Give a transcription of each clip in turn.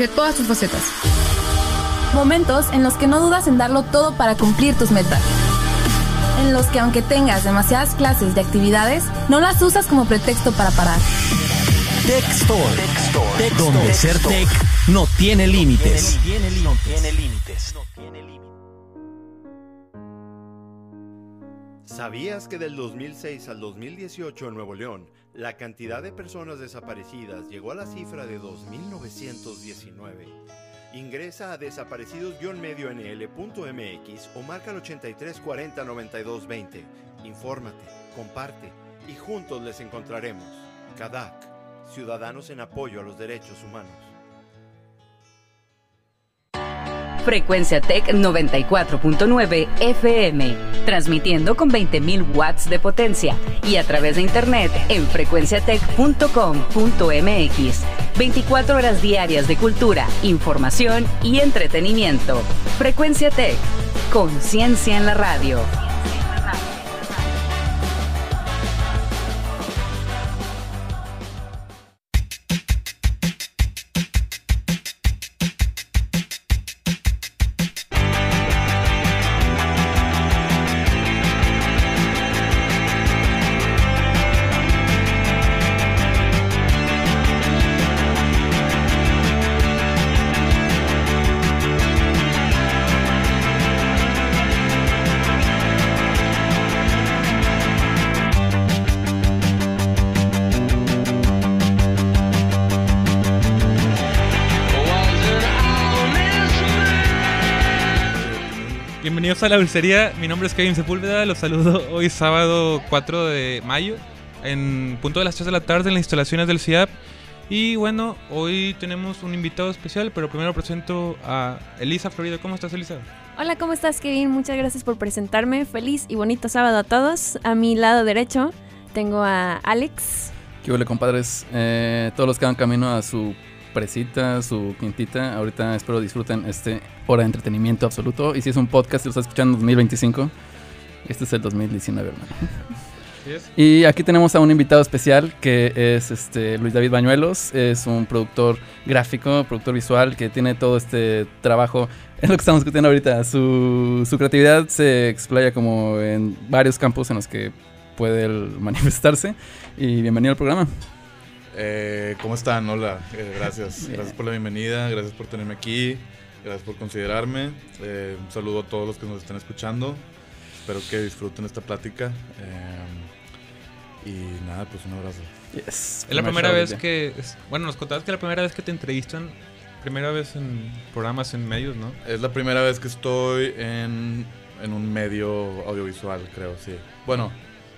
de todas tus facetas. Momentos en los que no dudas en darlo todo para cumplir tus metas. En los que aunque tengas demasiadas clases de actividades, no las usas como pretexto para parar. Tech Store, donde ser tech no tiene límites. ¿Sabías que del 2006 al 2018 en Nuevo León, la cantidad de personas desaparecidas llegó a la cifra de 2.919? Ingresa a desaparecidos-medio-nl.mx o marca el 83 40 92 20. Infórmate, comparte y juntos les encontraremos. CADAC, Ciudadanos en Apoyo a los Derechos Humanos. Frecuencia Tech 94.9 FM, transmitiendo con 20.000 watts de potencia y a través de internet en frecuenciatech.com.mx. 24 horas diarias de cultura, información y entretenimiento. Frecuencia Tech, conciencia en la radio. Bienvenidos a la dulcería. Mi nombre es Kevin Sepúlveda. Los saludo hoy sábado 4 de mayo en punto de las 3 de la tarde en las instalaciones del CIAP. Y bueno, hoy tenemos un invitado especial, pero primero presento a Elisa Florida. ¿Cómo estás, Elisa? Hola, ¿cómo estás, Kevin? Muchas gracias por presentarme. Feliz y bonito sábado a todos. A mi lado derecho tengo a Alex. ¿Qué huele, compadres? Eh, todos los que van camino a su presita, su quintita. Ahorita espero disfruten este hora de entretenimiento absoluto. Y si es un podcast, lo estás escuchando en 2025. Este es el 2019, hermano. Y aquí tenemos a un invitado especial que es este Luis David Bañuelos. Es un productor gráfico, productor visual que tiene todo este trabajo. Es lo que estamos discutiendo ahorita. Su, su creatividad se explaya como en varios campos en los que puede manifestarse. Y bienvenido al programa. Eh, ¿Cómo están? Hola, eh, gracias. Gracias por la bienvenida, gracias por tenerme aquí, gracias por considerarme. Eh, un saludo a todos los que nos están escuchando. Espero que disfruten esta plática. Eh, y nada, pues un abrazo. Yes. Es la Primer primera show vez que. es- bueno, nos contabas que es la primera vez que te entrevistan. Primera vez en programas en medios, ¿no? Es la primera vez que estoy en, en un medio audiovisual, creo, sí. Bueno,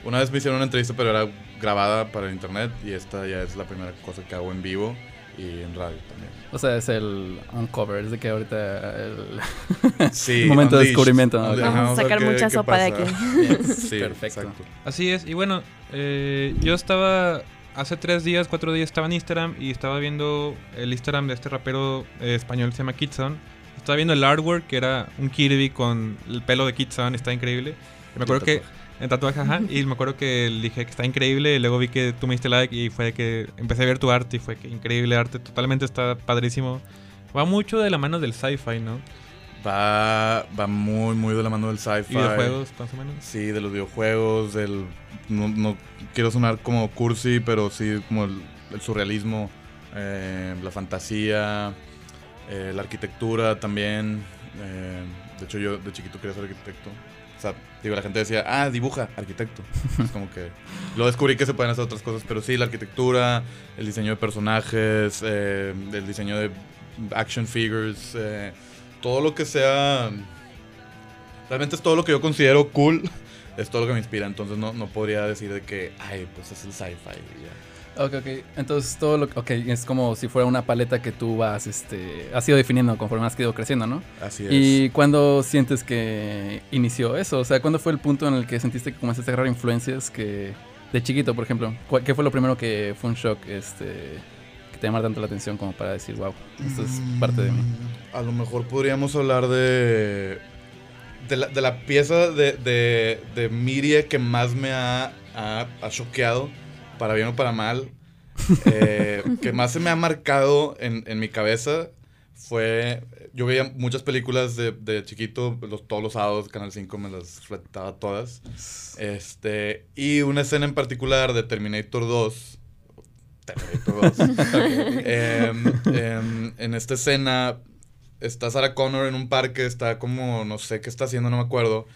una vez me hicieron una entrevista, pero era grabada para el internet. Y esta ya es la primera cosa que hago en vivo y en radio también. O sea, es el uncover, es de que ahorita el Sí, momento de descubrimiento. ¿no? Vamos a Vamos a sacar qué- mucha qué sopa de pasa. aquí. Sí, Perfecto. exacto. Así es, y bueno, eh, yo estaba hace tres días, cuatro días estaba en Instagram y estaba viendo el Instagram de este rapero eh, español que se llama Kitson. Estaba viendo el artwork que era un Kirby con el pelo de Kitson, está increíble. Y me acuerdo que en tatuaje, ajá, y me acuerdo que dije que está increíble y luego vi que tú me diste like y fue que empecé a ver tu arte y fue que increíble arte, totalmente está padrísimo. Va mucho de la mano del sci-fi, ¿no? Va, va muy, muy de la mano del sci-fi. Y videojuegos, más o menos. Sí, de los videojuegos, del... No, no quiero sonar como cursi, pero sí como el, el surrealismo, eh, la fantasía, eh, la arquitectura también. eh, de hecho, yo de chiquito quería ser arquitecto. O sea, digo, la gente decía, ah, dibuja, arquitecto. es como que... Lo descubrí que se pueden hacer otras cosas, pero sí, la arquitectura, el diseño de personajes, eh, el diseño de action figures, eh, todo lo que sea... Realmente es todo lo que yo considero cool, es todo lo que me inspira, entonces no, no podría decir de que, ay, pues es el sci-fi. Ok, ok. Entonces todo lo ok, es como si fuera una paleta que tú vas, este, has ido definiendo conforme has ido creciendo, ¿no? Así es. ¿Y cuándo sientes que inició eso? O sea, ¿cuándo fue el punto en el que sentiste que comenzaste a agarrar influencias que de chiquito, por ejemplo? ¿Cuál- ¿Qué fue lo primero que fue un shock, este, que te llamara tanto la atención como para decir, wow, esto es parte de mí? Mm, A lo mejor podríamos hablar de. De la, de la pieza de, de, de que más me ha, ha, ha choqueado, para bien o para mal, eh, que más se me ha marcado en, en mi cabeza, fue... Yo veía muchas películas de, de chiquito, los, todos los sábados, Canal 5 me las fletaba todas. Este, y una escena en particular de Terminator 2. Terminator 2. Em, em, en esta escena está Sarah Connor en un parque, está como, no sé qué está haciendo, no me acuerdo.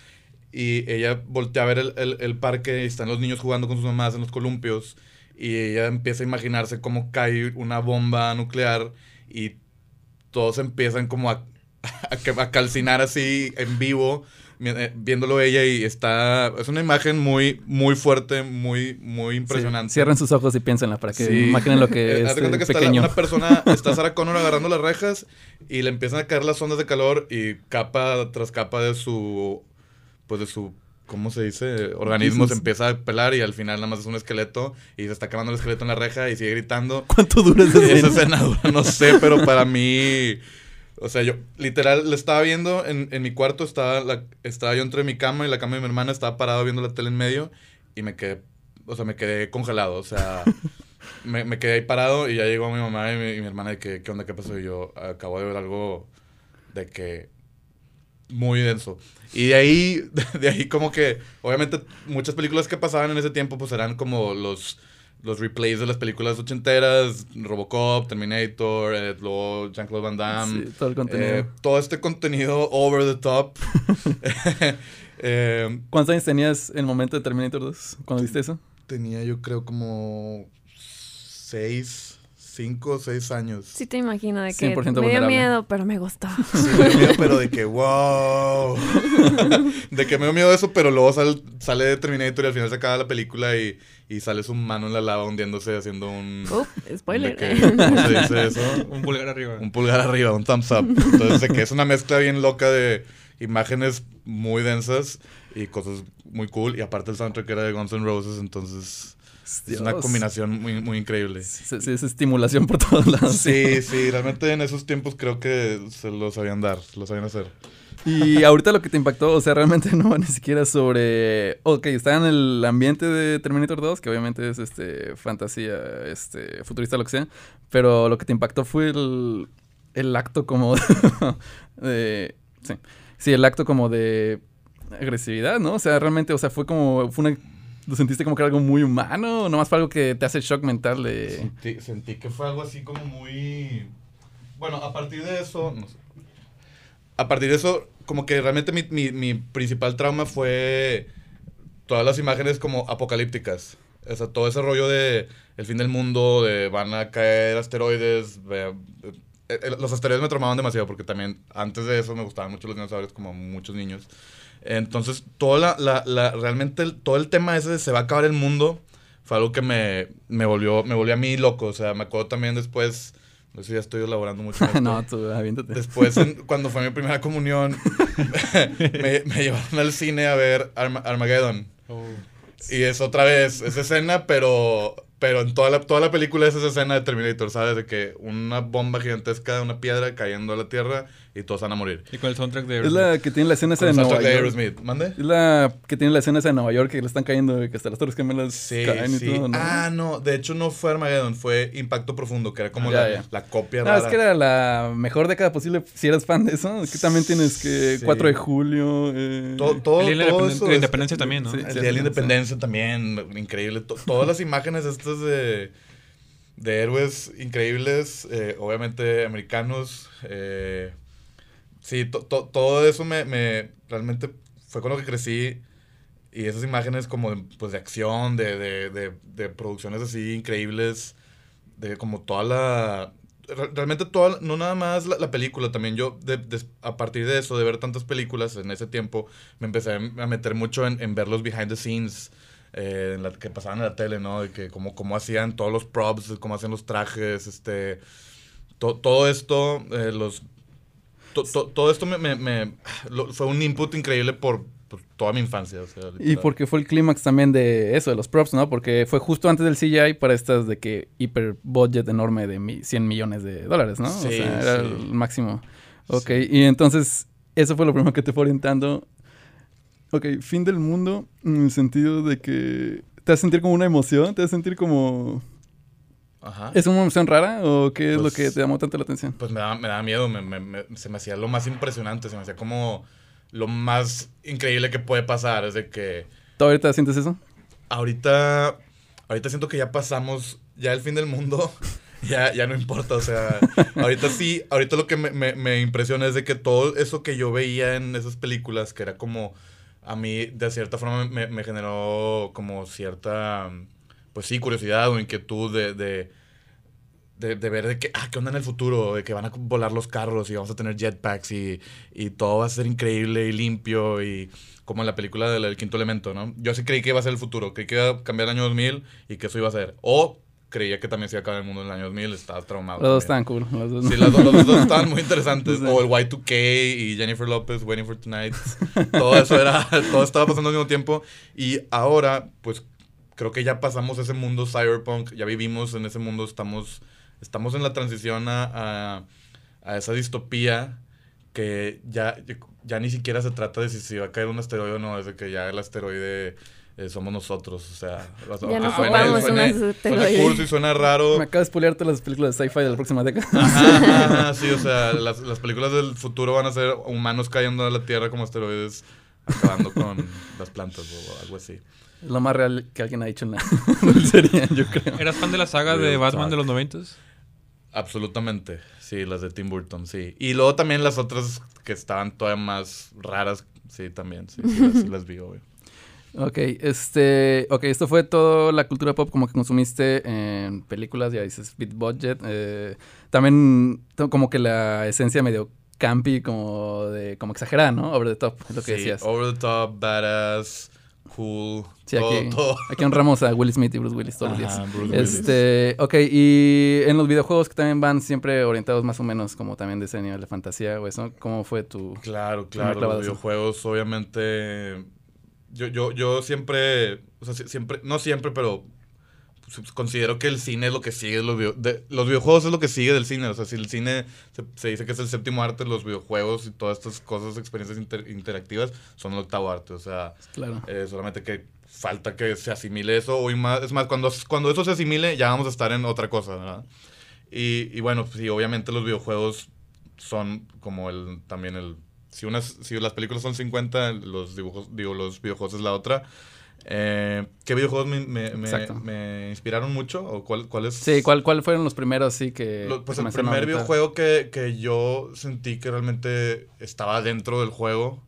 Y ella voltea a ver el, el- el parque y están los niños jugando con sus mamás en los columpios. Y ella empieza a imaginarse cómo cae una bomba nuclear y todos empiezan como a, a, calcinar así en vivo, eh, viéndolo ella y está... Es una imagen muy, muy fuerte, muy, muy impresionante. Sí, Cierren sus ojos y piénsenla para que Sí. imaginen lo Eh, que haz es cuenta eh, que está la- pequeño. una persona, está Sarah Connor agarrando las rejas y le empiezan a caer las ondas de calor y capa tras capa de su, pues de su, ¿cómo se dice? Organismo se empieza a pelar y al final nada más es un esqueleto y se está quemando el esqueleto en la reja y sigue gritando. ¿Cuánto dura esa Y esa escena? escena dura, no sé, pero para mí, o sea, yo literal le estaba viendo en, en mi cuarto, estaba, la, estaba yo entre mi cama y la cama de mi hermana, estaba parado viendo la tele en medio y me quedé, o sea, me quedé congelado, o sea, me, me quedé ahí parado y ya llegó mi mamá y mi, y mi hermana de que, ¿qué onda? ¿Qué pasó? Y yo acabo de ver algo de que muy denso. Y de ahí, de ahí como que, obviamente, muchas películas que pasaban en ese tiempo, pues eran como los, los replays de las películas ochenteras, Robocop, Terminator, eh, luego Jean-Claude Van Damme. Sí, todo el contenido. Eh, todo este contenido over the top. Eh, ¿Cuántos años tenías en el momento de Terminator 2 cuando viste eso? tenía yo creo como seis, cinco o seis años. Sí te imagino de que 100% me dio miedo, pero me gustó. Sí, me dio miedo, pero de que wow. de que me dio miedo eso, pero luego sal- sale de Terminator y al final se acaba la película y, y sale su mano en la lava hundiéndose haciendo un... Uf, spoiler. de que- ¿Cómo se dice eso? Un pulgar arriba. Un pulgar arriba, un thumbs up. Entonces, de que es una mezcla bien loca de imágenes muy densas y cosas muy cool. Y aparte el soundtrack era de Guns N' Roses, entonces es una combinación muy, muy increíble. Sí, sí, es estimulación por todos lados. Sí, sí, realmente en esos tiempos creo que se lo sabían dar, se lo sabían hacer. Y ahorita lo que te impactó, o sea, realmente no va ni siquiera sobre. Ok, está en el ambiente de Terminator 2, que obviamente es este fantasía, este, futurista, lo que sea. Pero lo que te impactó fue el, el acto como de. Sí. Sí, el acto como de agresividad, ¿no? O sea, realmente, o sea, fue como. Fue una, ¿Lo sentiste como que era algo muy humano? ¿O nomás fue algo que te hace shock mental de. Sentí, sentí que fue algo así como muy... Bueno, a partir de eso... no sé. A partir de eso, como que realmente mi, mi, mi principal trauma fue todas las imágenes como apocalípticas. O sea, todo ese rollo de el fin del mundo, de van a caer asteroides. eh, eh, los asteroides me traumaban demasiado porque también antes de eso me gustaban mucho los dinosaurios como muchos niños. Entonces, toda la, la, la- realmente el- todo el tema ese de se va a acabar el mundo fue algo que me, me volvió me volvió a mí loco. O sea, me acuerdo también después, no sé si ya estoy elaborando mucho. no, tú, aviéntate. Después, en- cuando fue mi primera comunión, me, me llevaron al cine a ver Arma- Armageddon. Oh. Y es otra vez esa escena, pero, pero en toda la, toda la película es esa escena de Terminator, ¿sabes? De que una bomba gigantesca de una piedra cayendo a la tierra y todos van a morir. Y con el soundtrack de Es la que tiene la escena esa de Nueva soundtrack de York. Aerosmith. ¿Mande? Es la que tiene la escena esa de Nueva York que le están cayendo, que hasta las torres gemelas Sí, caen y sí. todo, ¿no? Ah, no, de hecho no fue Armageddon, fue Impacto Profundo, que era como Ah, la, ya, ya. la copia No, rara. es que era la mejor década posible si eres fan de eso. Es que también tienes que Sí. 4 de julio. Eh... todo, todo, El día de la todo independen- eso la es- independencia también, ¿no? Sí. El Día de la Independencia también, increíble. To- todas las imágenes de, de héroes increíbles, eh, obviamente americanos. eh, sí, to- to- todo eso me, me- realmente fue con lo que crecí. Y esas imágenes como de, pues, de acción, de, de, de, producciones así increíbles, de como toda la... re- Realmente toda, no nada más la, la película, también yo a partir de eso, de ver tantas películas en ese tiempo, me empecé a meter mucho en, en ver los behind the scenes eh, en la, que pasaban en la tele, ¿no? De que cómo, cómo hacían todos los props, cómo hacían los trajes, este... to- todo esto, eh, los... to- to- todo esto me, me- me- lo- fue un input increíble por, por toda mi infancia. o sea, Y porque fue el clímax también de eso, de los props, ¿no? Porque fue justo antes del CGI para estas de que hiper budget enorme de mi- 100 millones de dólares, ¿no? Sí, o sea, era sí. el máximo. Ok, y entonces eso fue lo primero que te fue orientando. Ok, fin del mundo en el sentido de que te vas a sentir como una emoción, te vas a sentir como... Ajá. ¿Es una emoción rara o qué es lo Pues- que te llamó tanto la atención? Pues me daba, me daba miedo, me- me- me- se me hacía lo más impresionante, se me hacía como lo más increíble que puede pasar. Es de que ¿Tú ahorita sientes eso? ahorita, ahorita siento que ya pasamos, ya el fin del mundo, ya, ya no importa, o sea, ahorita sí, ahorita lo que me, me- me impresiona es de que todo eso que yo veía en esas películas, que era como, a mí de cierta forma me, me generó como cierta, pues sí, curiosidad o inquietud de... de de, de ver de que, ah, ¿qué onda en el futuro? De que van a volar los carros y vamos a tener jetpacks y, y todo va a ser increíble y limpio y como en la película del, quinto elemento, ¿no? Yo sí creí que iba a ser el futuro, creí que iba a cambiar el año 2000 y que eso iba a ser. O creía que también se iba a acabar el mundo en el año 2000, estaba traumado. Los dos están cool. Los dos, Sí, los, dos- los dos estaban muy interesantes. O el Y2K y Jennifer Lopez, Waiting for Tonight. Todo eso era, todo estaba pasando al mismo tiempo. Y ahora, pues, creo que ya pasamos ese mundo cyberpunk, ya vivimos en ese mundo, estamos, estamos en la transición a, a, a esa distopía que ya, ya ni siquiera se trata de si se va a caer un asteroide o no, es de que ya el asteroide eh, somos nosotros, o sea... Ya no ocupamos suene- Suena asteroide. cursi y suena raro. Me acabo de spoilear todas las películas de sci-fi de la próxima década. Ajá, ajá, ajá, sí, o sea, las, las películas del futuro van a ser humanos cayendo a la Tierra como asteroides, acabando con las plantas o algo así. Es lo más real que alguien ha dicho en la serie, yo creo. ¿Eras fan de la saga de Real Batman talk. de los noventas? Absolutamente, sí, las de Tim Burton, sí. Y luego también las otras que estaban todavía más raras, sí, también, sí, sí, las, sí las vi, obvio. Ok, este, ok, esto fue toda la cultura pop como que consumiste en películas, ya dices, Bit Budget. eh, también como que la esencia medio campy, como de, como exagerada, ¿no? Over the top, es lo que Sí, decías. Over the top, badass, cool, Sí, todo, aquí, todo. aquí honramos a Will Smith y Bruce Willis todos los días. Bruce Willis. Este, ok, y en los videojuegos que también van siempre orientados más o menos como también de ese nivel de fantasía o eso, ¿cómo fue tu...? Claro, claro, los videojuegos obviamente yo, yo, yo siempre, o sea, si- siempre, no siempre, pero pues, considero que el cine es lo que sigue los, video- de- los videojuegos es lo que sigue del cine, o sea, si el cine se, se dice que es el séptimo arte, los videojuegos y todas estas cosas, experiencias inter- interactivas son el octavo arte, o sea, Claro. eh, solamente que falta que se asimile eso. O y más, es más, cuando, cuando eso se asimile, ya vamos a estar en otra cosa, ¿verdad? Y, y bueno, pues sí, obviamente los videojuegos son como el también el. Si, unas, si las películas son 50, los dibujos, digo, los videojuegos es la otra. Eh, ¿Qué videojuegos me, me, me- me inspiraron mucho? ¿O cuál, cuáles? Sí, ¿cuál, ¿cuál fueron los primeros sí que Lo- pues el comenzaron a primer videojuego que, que yo sentí que realmente estaba dentro del juego,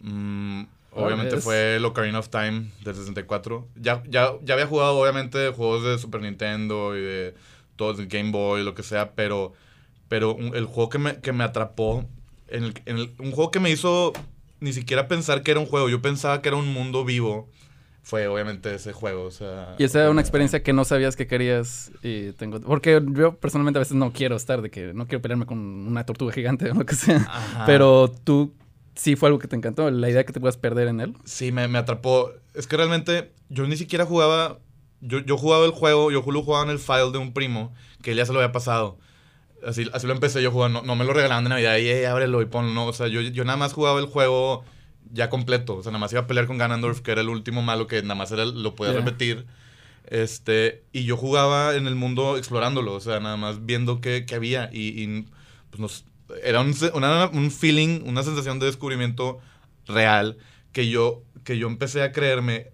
mm, obviamente es? fue el Ocarina of Time del 64. Ya, ya, ya había jugado obviamente juegos de Super Nintendo y de todos de Game Boy, lo que sea, pero, pero un- el juego que me, que me atrapó, en el, en el- un juego que me hizo ni siquiera pensar que era un juego, yo pensaba que era un mundo vivo, fue obviamente ese juego. O sea, Y esa era una experiencia que no sabías que querías y tengo... Porque yo personalmente a veces no quiero estar de que no quiero pelearme con una tortuga gigante o lo que sea. Ajá. Pero tú sí fue algo que te encantó, la idea que te puedas perder en él. Sí, me, me atrapó. Es que realmente yo ni siquiera jugaba. Yo, yo jugaba el juego, yo lo jugaba en el file de un primo que él ya se lo había pasado. Así, así lo empecé yo jugando. No, no me lo regalaban de Navidad y "Ey, ábrelo y ponlo. No, o sea, yo, yo nada más jugaba el juego ya completo. O sea, nada más iba a pelear con Ganondorf, que era el último malo que nada más era, lo podía Yeah. repetir. Este, y yo jugaba en el mundo explorándolo, o sea, nada más viendo qué, qué había. Y, y, pues nos, era un, una- un feeling, una sensación de descubrimiento real que yo, que yo empecé a creerme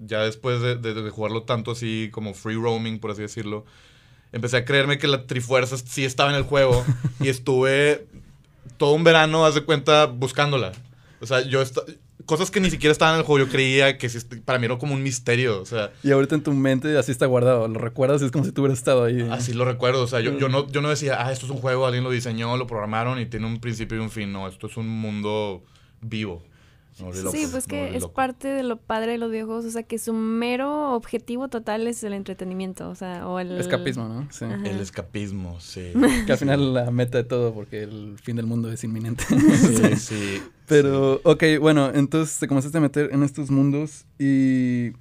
ya después de, de- de jugarlo tanto así como free roaming, por así decirlo. Empecé a creerme que la Trifuerza sí estaba en el juego y estuve todo un verano, haz de cuenta, buscándola. O sea, yo... Cosas que ni siquiera estaban en el juego, yo creía que sí para mí era como un misterio. O sea, Y ahorita en tu mente así está guardado, lo recuerdas y es como si tú hubieras estado ahí. Así lo recuerdo, o sea, yo, yo, no, yo no decía, ah, esto es un juego, alguien lo diseñó, lo programaron y tiene un principio y un fin. No, esto es un mundo vivo. Sí, pues que es parte de lo padre de los videojuegos, o sea, que su mero objetivo total es el entretenimiento, o sea, o el... Escapismo, ¿no? Sí. Ajá. El escapismo, sí. Que al final la meta de todo porque el fin del mundo es inminente. Sí, sí. Pero, ok, bueno, entonces te comenzaste a meter en estos mundos y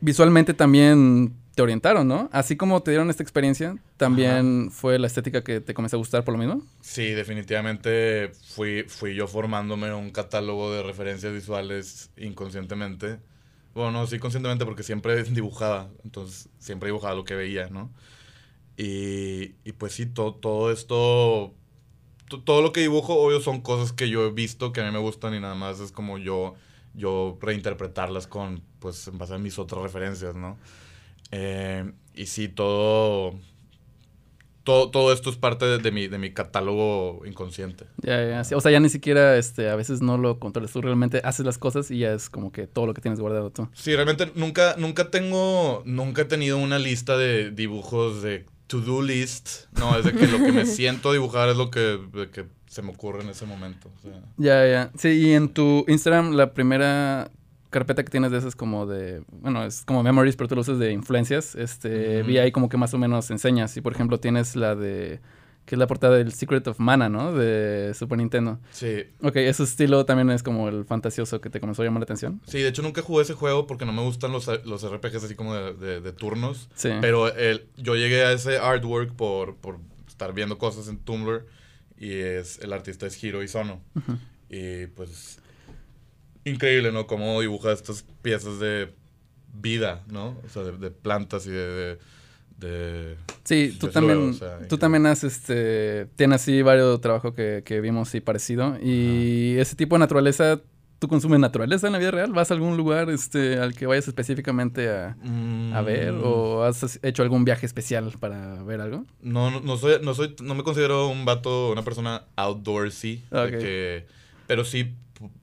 visualmente también te orientaron, ¿no? Así como te dieron esta experiencia, también fue la estética que te comenzó a gustar por lo mismo. Sí, definitivamente fui, fui yo formándome un catálogo de referencias visuales inconscientemente. Bueno, no, sí conscientemente porque siempre dibujaba, entonces siempre dibujaba lo que veía, ¿no? Y, y pues sí, to- todo esto, to- todo lo que dibujo, obvio, son cosas que yo he visto que a mí me gustan y nada más es como yo, yo reinterpretarlas con, pues, en base a mis otras referencias, ¿no? Eh, y sí, todo, todo, todo esto es parte de, de mi, de mi catálogo inconsciente. Ya, ya, sí. O sea, ya ni siquiera, este, a veces no lo controlas. Tú realmente haces las cosas y ya es como que todo lo que tienes guardado tú. Sí, realmente nunca, nunca tengo, nunca he tenido una lista de dibujos de to-do list. No, es de que lo que me siento a dibujar es lo que, que se me ocurre en ese momento. o sea. Ya, ya. Sí, y en tu Instagram, la primera carpeta que tienes de esas como de, bueno, es como memories, pero tú lo usas de influencias. Este, vi ahí como que más o menos enseñas. Y por ejemplo, tienes la de, que es la portada del Secret of Mana, ¿no? De Super Nintendo. Sí, Ok, ese estilo también es como el fantasioso que te comenzó a llamar la atención. sí, de hecho nunca jugué ese juego porque no me gustan los, los RPGs así como de, de- de turnos. Sí. Pero el, yo llegué a ese artwork por, por estar viendo cosas en Tumblr y es el artista es Hiro Isono. Ujú. Y pues increíble, ¿no? Cómo dibuja estas piezas de vida, ¿no? O sea, de, de plantas y de... de- de- Sí, tú también, o sea, tú también has, este, tienes así varios trabajos que, que vimos y parecido. Y ese tipo de naturaleza, ¿tú consumes naturaleza en la vida real? ¿Vas a algún lugar, este, al que vayas específicamente a, a ver? Mm, ¿O has hecho algún viaje especial para ver algo? No, no, no soy, no soy, no me considero un vato, una persona outdoorsy. de que- pero sí,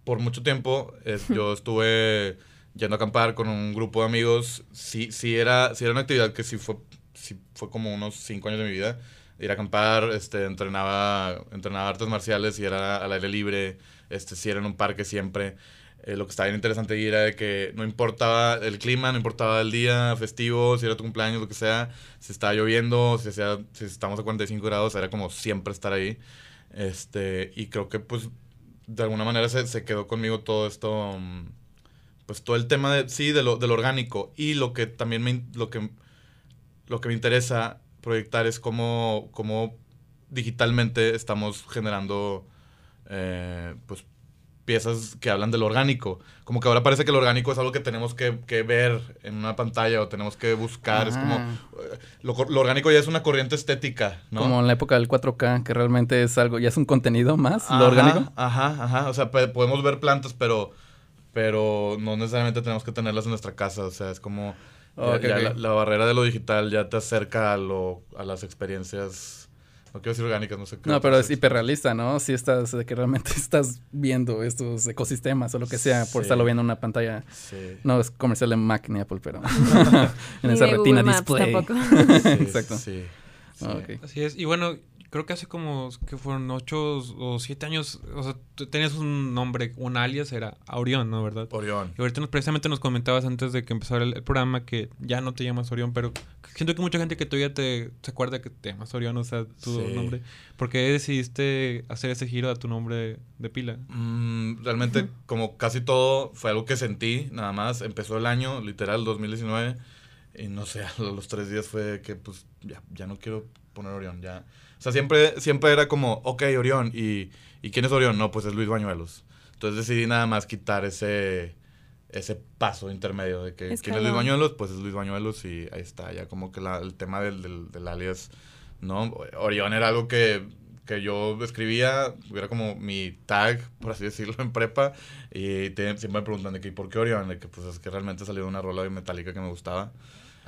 por mucho tiempo, es- yo estuve yendo a acampar con un grupo de amigos. Sí, sí era, sí era una actividad que sí fue, sí fue como unos cinco años de mi vida. Ir a acampar, este, entrenaba, entrenaba artes marciales y era al aire libre, este, sí era en un parque siempre. Eh, lo que estaba bien interesante era de que no importaba el clima, no importaba el día festivo, si era tu cumpleaños, lo que sea, si estaba lloviendo, si, hacía, si estamos a 45 grados, era como siempre estar ahí. Este, y creo que pues de alguna manera se, se quedó conmigo todo esto, mm, pues todo el tema de, sí, de lo, de lo orgánico. Y lo que también me, lo que, lo que me interesa proyectar es cómo, cómo digitalmente estamos generando, eh, pues piezas que hablan de lo orgánico. Como que ahora parece que lo orgánico es algo que tenemos que, que ver en una pantalla o tenemos que buscar. Es como, Ah. lo, lo orgánico ya es una corriente estética, ¿no? Como en la época del 4K, que realmente es algo, ya es un contenido más, Ajá, lo orgánico. Ajá, ajá. O sea, podemos ver plantas, pero, pero no necesariamente tenemos que tenerlas en nuestra casa. O sea, es como ya- Ok, ya ok. La, la barrera de lo digital ya te acerca a, lo, a las experiencias. No quiero decir orgánicas, no sé qué. No, pero es hiperrealista, ¿no? Si estás, de que realmente estás viendo estos ecosistemas o lo que sea por Sí. estarlo viendo en una pantalla. Sí. No es comercial de Mac ni Apple, pero en esa retina Google Maps display. tampoco. Sí, Exacto. Sí. sí. Ah. Así es. Y bueno, creo que hace como que fueron ocho o siete años, o sea, tenías un nombre, un alias, era Orión, ¿no? ¿Verdad? Orión. Y ahorita nos, precisamente nos comentabas antes de que empezara el, el programa que ya no te llamas Orión, pero siento que mucha gente que todavía te se acuerda que te llamas Orión, o sea, tu Sí. nombre. ¿Por qué decidiste hacer ese giro a tu nombre de pila? Mm, realmente, como casi todo, fue algo que sentí, nada más. Empezó el año, literal, 2019. Y no sé, a los tres días fue que, pues, ya, ya no quiero poner Orión. Ya. O sea, siempre, siempre era como, ok, Orión. ¿Y, ¿Y quién es Orión? No, pues es Luis Bañuelos. Entonces decidí nada más quitar ese, ese paso intermedio de que quién es Luis. Bañuelos, pues es Luis Bañuelos y ahí está. Ya como que la- el tema del, del, del alias, ¿no? Orión era algo que que yo escribía, era como mi tag, por así decirlo, en prepa. Y te- siempre me preguntan de que, ¿y por qué Orión? De que pues es que realmente salió una rola de metálica que me gustaba.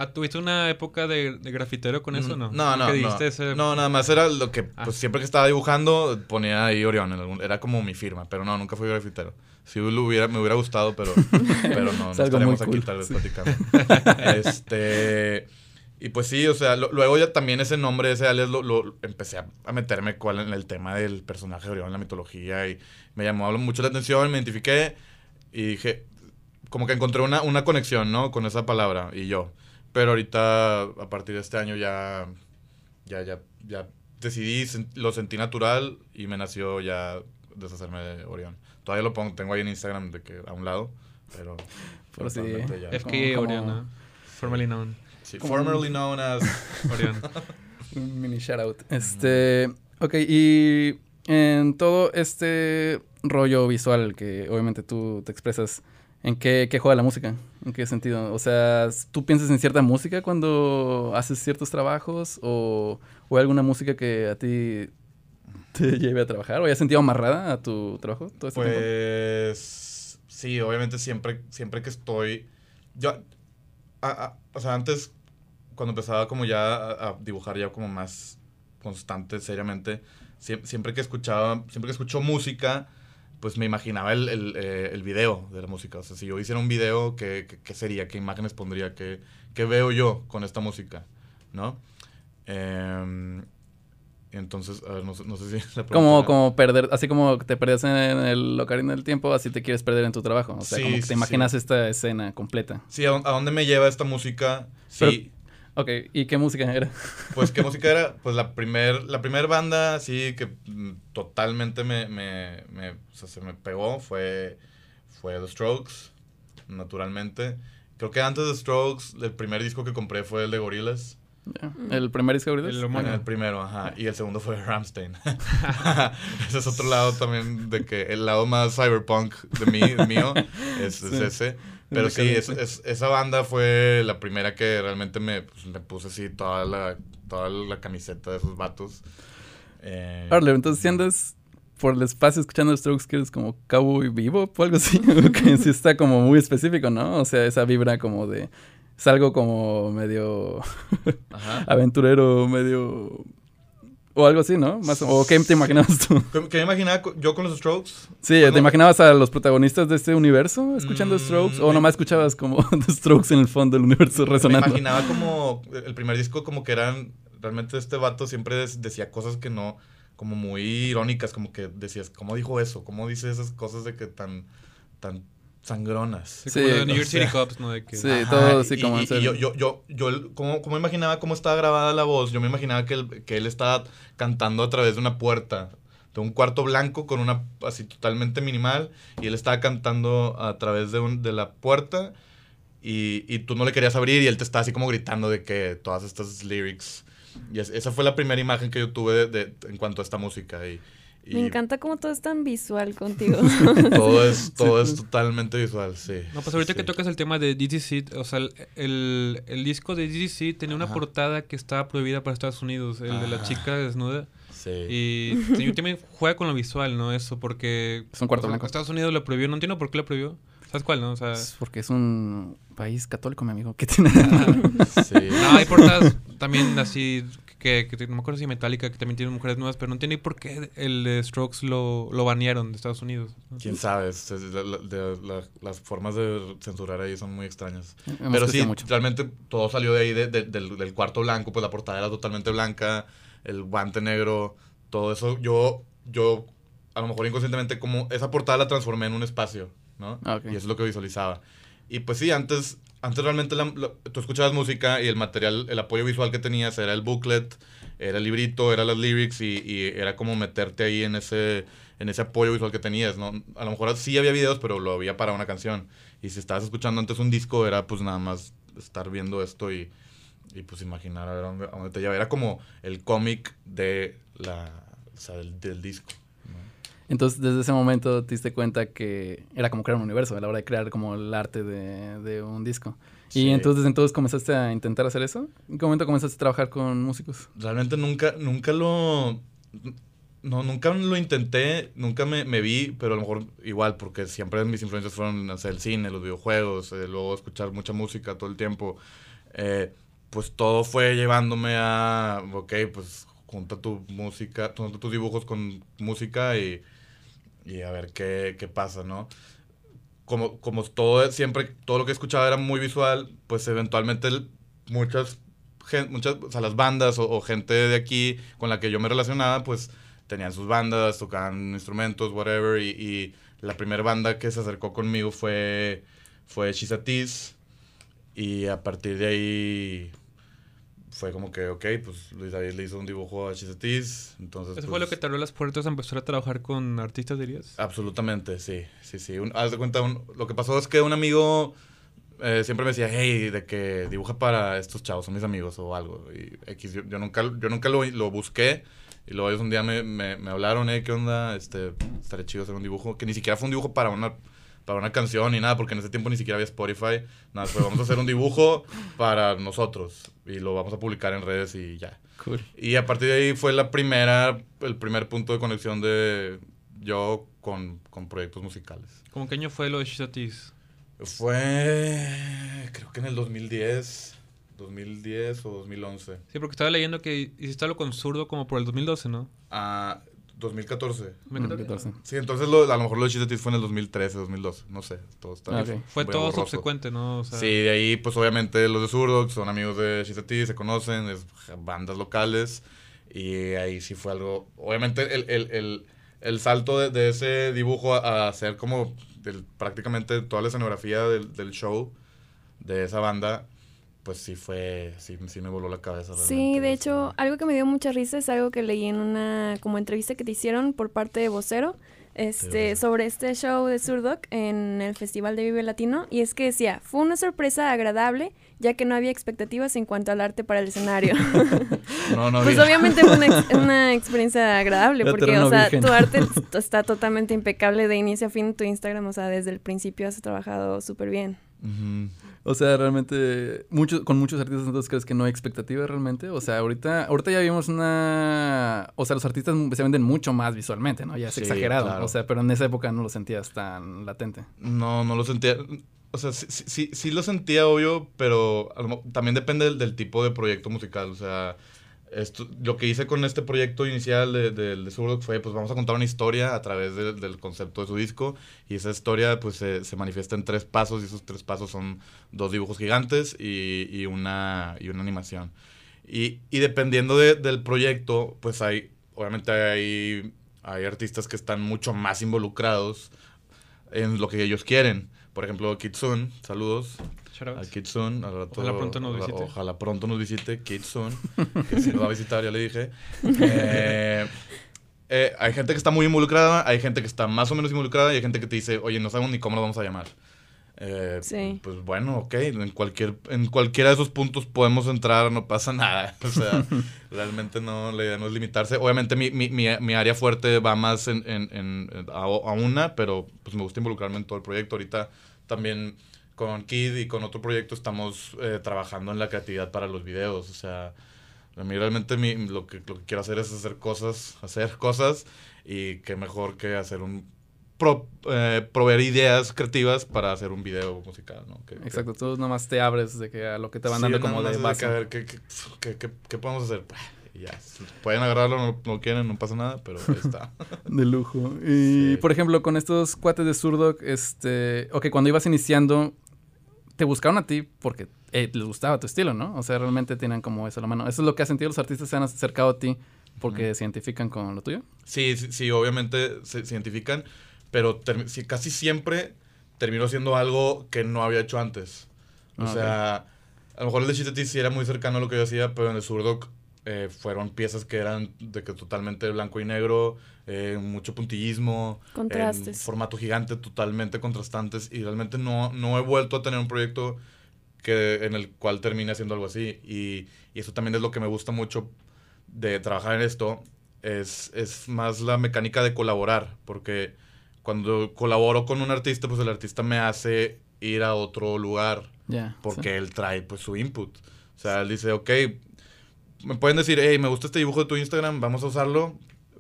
Ah, ¿Tuviste una época de, de grafitero con eso o no? No, no, ¿Qué no. ese- No, nada más era lo que, Ah. pues siempre que estaba dibujando, ponía ahí Orión. era como mi firma, pero no, nunca fui grafitero. Si lo hubiera, me hubiera gustado, pero, pero no, Es no estaríamos aquí cool, tal vez sí. platicando. este... Y pues sí, o sea, lo- luego ya también ese nombre, ese alias, lo, lo- empecé a, a meterme cuál en el tema del personaje de Orión en la mitología y me llamó mucho la atención, me identifiqué y dije, como que encontré una, una conexión, ¿no? Con esa palabra y yo. Pero ahorita, a partir de este año ya, ya, ya, ya decidí, lo sentí natural y me nació ya deshacerme de Orión. Todavía lo pongo, tengo ahí en Instagram de que a un lado, pero... Por si- totalmente ya. FK Orión, ¿no? Formerly known. Sí, formerly known as... Orión. Mini shout out. Este, ok, y en todo este rollo visual que obviamente tú te expresas ¿En qué, qué juega la música? ¿En qué sentido? O sea, ¿tú piensas en cierta música cuando haces ciertos trabajos? ¿O, o hay alguna música que a ti te lleve a trabajar? ¿O hayas sentido amarrada a tu trabajo todo este? Pues sí, obviamente siempre, siempre que estoy. Yo, o sea, antes, cuando empezaba como ya a, dibujar ya como más constante, seriamente, siem- siempre que escuchaba, siempre que escucho música, pues me imaginaba el, el, eh, el video de la música. O sea, si yo hiciera un video, ¿qué, qué, qué sería? ¿Qué imágenes pondría? ¿Qué, qué veo yo con esta música? ¿No? Em, entonces, a ver, no, sé- no sé si la Como, como perder, así como te perdías en el Ocarina del Tiempo, así te quieres perder en tu trabajo. O sea, Sí, como que te imaginas esta escena completa. Sí, ¿a, dó- a dónde me lleva esta música? Pero- Sí, Ok, ¿y qué música era? pues ¿qué música era? Pues la primer, la primer banda, sí, que mm, totalmente me, me, me- o sea, se me pegó fue, fue The Strokes, naturalmente. Creo que antes de Strokes, el primer disco que compré fue el de Gorillaz. Ya. ¿El primer disco? El Ah, homónimo. El primero, ajá. Y el segundo fue Ramstein. ese es otro lado también de que el lado más cyberpunk de mí, mío, es, es Sí. ese. Pero sí, es, es- esa banda fue la primera que realmente me, pues, me puse así toda la, toda la camiseta de esos vatos. Eh, Arle, entonces si andas por el espacio escuchando Strokes que eres como cowboy vivo o algo así, que sí está como muy específico, ¿no? O sea, esa vibra como de... Es algo como medio aventurero, medio... O algo así, ¿no? Más, ¿O qué te imaginabas tú? ¿Qué, me imaginaba yo con los Strokes? Sí, ¿te imaginabas a los protagonistas de este universo escuchando Mm, Strokes? ¿O me- nomás escuchabas como The Strokes en el fondo del universo Me resonando? imaginaba como el primer disco como que eran realmente este vato siempre decía cosas que no como muy irónicas, como que decías, ¿cómo dijo eso? ¿Cómo dice esas cosas de que tan tan sangronas? Sí, Sí, como de New York City Cops, ¿no? De que, Sí, Ajá, todo así y- como y, yo, yo, yo, yo, como, como imaginaba cómo estaba grabada la voz, yo me imaginaba que él, que él estaba cantando a través de una puerta, de un cuarto blanco con una así totalmente minimal, y él estaba cantando a través de, un, de la puerta, y, y tú no le querías abrir, y él te estaba así como gritando de que todas estas lyrics. Y es- esa fue la primera imagen que yo tuve de, de- en cuanto a esta música. Y, y Me encanta cómo todo es tan visual contigo. Todo es, todo es totalmente visual, sí. No, pues ahorita sí. que tocas el tema de DDC, o sea, el, el, disco de DDC tenía una Ajá. portada que estaba prohibida para Estados Unidos, el de la Ajá. chica desnuda. Sí. Y sí, también juega con lo visual, ¿no? Eso, porque... Es un cuarto o sea, blanco. Estados Unidos lo prohibió, no entiendo por qué lo prohibió. ¿Sabes cuál, no? O sea... Es porque es un país católico, mi amigo. ¿Qué tiene? Sí. No, hay portadas también así que, que no me acuerdo si Metallica, que también tiene mujeres nuevas, pero no entiendo por qué el de Strokes lo, lo banearon de Estados Unidos. ¿no? Quién sabe, es- es- la- la- de- la- las formas de censurar ahí son muy extrañas. Hemos Pero sí, mucho. realmente todo salió de ahí, de- de- del, del cuarto blanco, pues la portada era totalmente blanca, el guante negro, todo eso. Yo, yo, a lo mejor inconscientemente, como esa portada la transformé en un espacio, ¿no? Ah, ok. Y eso es lo que visualizaba. Y pues sí, antes, antes realmente la- tú escuchabas música y el material, el apoyo visual que tenías era el booklet, era el librito, era las lyrics y, era como meterte ahí en ese, en ese apoyo visual que tenías, ¿no? A lo mejor sí había videos, pero lo había para una canción. Y si estabas escuchando antes un disco, era pues nada más estar viendo esto y, y pues imaginar a ver a dónde, te lleva. Era como el cómic de la, o sea, del disco. Entonces, desde ese momento te diste cuenta que era como crear un universo a la hora de crear como el arte de, de un disco. Sí. Y entonces, desde entonces comenzaste a intentar hacer eso. ¿En qué momento comenzaste a trabajar con músicos? Realmente nunca, nunca lo. No, nunca lo intenté, nunca me, me vi, pero a lo mejor igual, porque siempre mis influencias fueron sé, el cine, los videojuegos, eh, luego escuchar mucha música todo el tiempo. Eh, pues todo fue llevándome a, ok, pues junta tu música, junta tus dibujos con música y, y a ver qué, qué pasa, ¿no? Como, como todo, siempre, todo lo que escuchaba era muy visual, pues eventualmente muchas muchas, o sea, las bandas o, gente de aquí con la que yo me relacionaba, pues tenían sus bandas, tocaban instrumentos, whatever, y, la primera banda que se acercó conmigo fue, fue Tease, y a partir de ahí fue como que, ok, pues Luis David le hizo un dibujo a Tease, entonces... ¿Eso fue lo pues, que te abrió las puertas a empezar a trabajar con artistas, dirías? Absolutamente, sí, sí, sí. Un- haz de cuenta, un- lo que pasó es que un amigo eh, siempre me decía, hey, de que dibuja para estos chavos, son mis amigos o algo. Y X, yo, yo nunca, yo nunca lo, lo busqué. Y luego ellos un día me, me, me hablaron, eh, ¿qué onda? Este, estaría chido hacer un dibujo. Que ni siquiera fue un dibujo para una, para una canción ni nada, porque en ese tiempo ni siquiera había Spotify. Nada, pues vamos a hacer un dibujo para nosotros y lo vamos a publicar en redes y ya. Cool. Y a partir de ahí fue la primera, el primer punto de conexión de yo con, con proyectos musicales. ¿Cómo qué año fue lo de Shizatis? Fue, creo que en el 2010, 2010 o 2011. Sí, porque estaba leyendo que hiciste algo con Zurdo como por el 2012, ¿no? Ah, 2014. Me Mm, encanta. 14. Sí, entonces lo- a lo mejor lo de Shizatis fue en el 2013, 2012, no sé. Todo está Ah, ok. Fue todo borroso. subsecuente, ¿no? O sea, Sí, de ahí, pues obviamente los de Zurdo, que son amigos de Shizatis, se conocen, es bandas locales. Y ahí sí fue algo. Obviamente, el, el, el, el salto de, de ese dibujo a, a hacer como del- prácticamente toda la escenografía del, del show de esa banda, pues sí fue. Sí, sí me voló la cabeza. Sí, de hecho, algo que me dio mucha risa es algo que leí en una como entrevista que te hicieron por parte de Vocero, este, Sí. sobre este show de Surdoc en el Festival de Vive Latino, y es que decía, fue una sorpresa agradable, ya que no había expectativas en cuanto al arte para el escenario. No, no, pues vi. obviamente fue una, ex- una experiencia agradable, porque, o sea, virgen. tu arte está totalmente impecable de inicio a fin, tu Instagram, o sea, desde el principio has trabajado súper bien. O sea, realmente, muchos, con muchos artistas, entonces crees que no hay expectativa realmente. O sea, ahorita, ahorita ya vimos una. O sea, los artistas se venden mucho más visualmente, ¿no? Ya es Sí, exagerado. claro. O sea, pero en esa época no lo sentías tan latente. No, no lo sentía. O sea, sí, sí, sí, sí lo sentía, obvio, pero a lo mo- también depende del, del tipo de proyecto musical. O sea, esto, lo que hice con este proyecto inicial de, de, de fue, pues vamos a contar una historia a través de- del concepto de su disco. Y esa historia, pues, se, se manifiesta en tres pasos. Y esos tres pasos son dos dibujos gigantes y, y una, y una animación. Y, y dependiendo de- del proyecto, pues hay, obviamente hay, hay artistas que están mucho más involucrados en lo que ellos quieren. Por ejemplo, Kitsun, saludos a Kitsun. al rato- Ojalá pronto nos visite. Ojalá pronto nos visite Kitsun, que si nos va a visitar, ya le dije. Eh, eh, hay gente que está muy involucrada, hay gente que está más o menos involucrada y hay gente que te dice, oye, no sabemos ni cómo lo vamos a llamar. Eh, Sí. Pues bueno, ok, en, cualquier, en cualquiera de esos puntos podemos entrar, no pasa nada. O sea, realmente no, la idea no es limitarse. Obviamente mi, mi, mi, mi área fuerte va más en, en- en- en- a, a una, pero pues me gusta involucrarme en todo el proyecto. Ahorita también con Kid y con otro proyecto estamos eh, trabajando en la creatividad para los videos. O sea, a mí realmente mi- lo, que, lo que quiero hacer es hacer cosas, hacer cosas y qué mejor que hacer un... pro- eh, proveer ideas creativas para hacer un video musical, ¿no? Que- que- Exacto, tú nomás te abres de que a lo que te van Sí, dando nada como de base. que a ver, ¿qué, qué, qué- qué- podemos hacer? Pues, y ya, si pueden agarrarlo, no, no quieren, no pasa nada, pero ahí está. De lujo. Y Sí. por ejemplo, con estos cuates de Surdoc, este. Ok, cuando ibas iniciando, te buscaron a ti porque eh, les gustaba tu estilo, ¿no? O sea, realmente tienen como eso a la mano. ¿Eso es lo que has sentido? ¿Los artistas se han acercado a ti porque se identifican con lo tuyo? Sí, sí, sí, obviamente se, se identifican, pero sí, casi siempre terminó siendo algo que no había hecho antes. O Ah, sea, a lo mejor el de Chitati sí era muy cercano a lo que yo hacía, pero en el Surdoc eh, fueron piezas que eran de que totalmente blanco y negro, eh, mucho puntillismo, Contrastes. en formato gigante, totalmente contrastantes, y realmente no, no he vuelto a tener un proyecto que, en el cual termine haciendo algo así. Y, y eso también es lo que me gusta mucho de trabajar en esto, es, es más la mecánica de colaborar, porque cuando colaboro con un artista, pues el artista me hace ir a otro lugar, porque él trae pues su input. O sea, él dice, ok, me pueden decir, hey, me gusta este dibujo de tu Instagram, vamos a usarlo.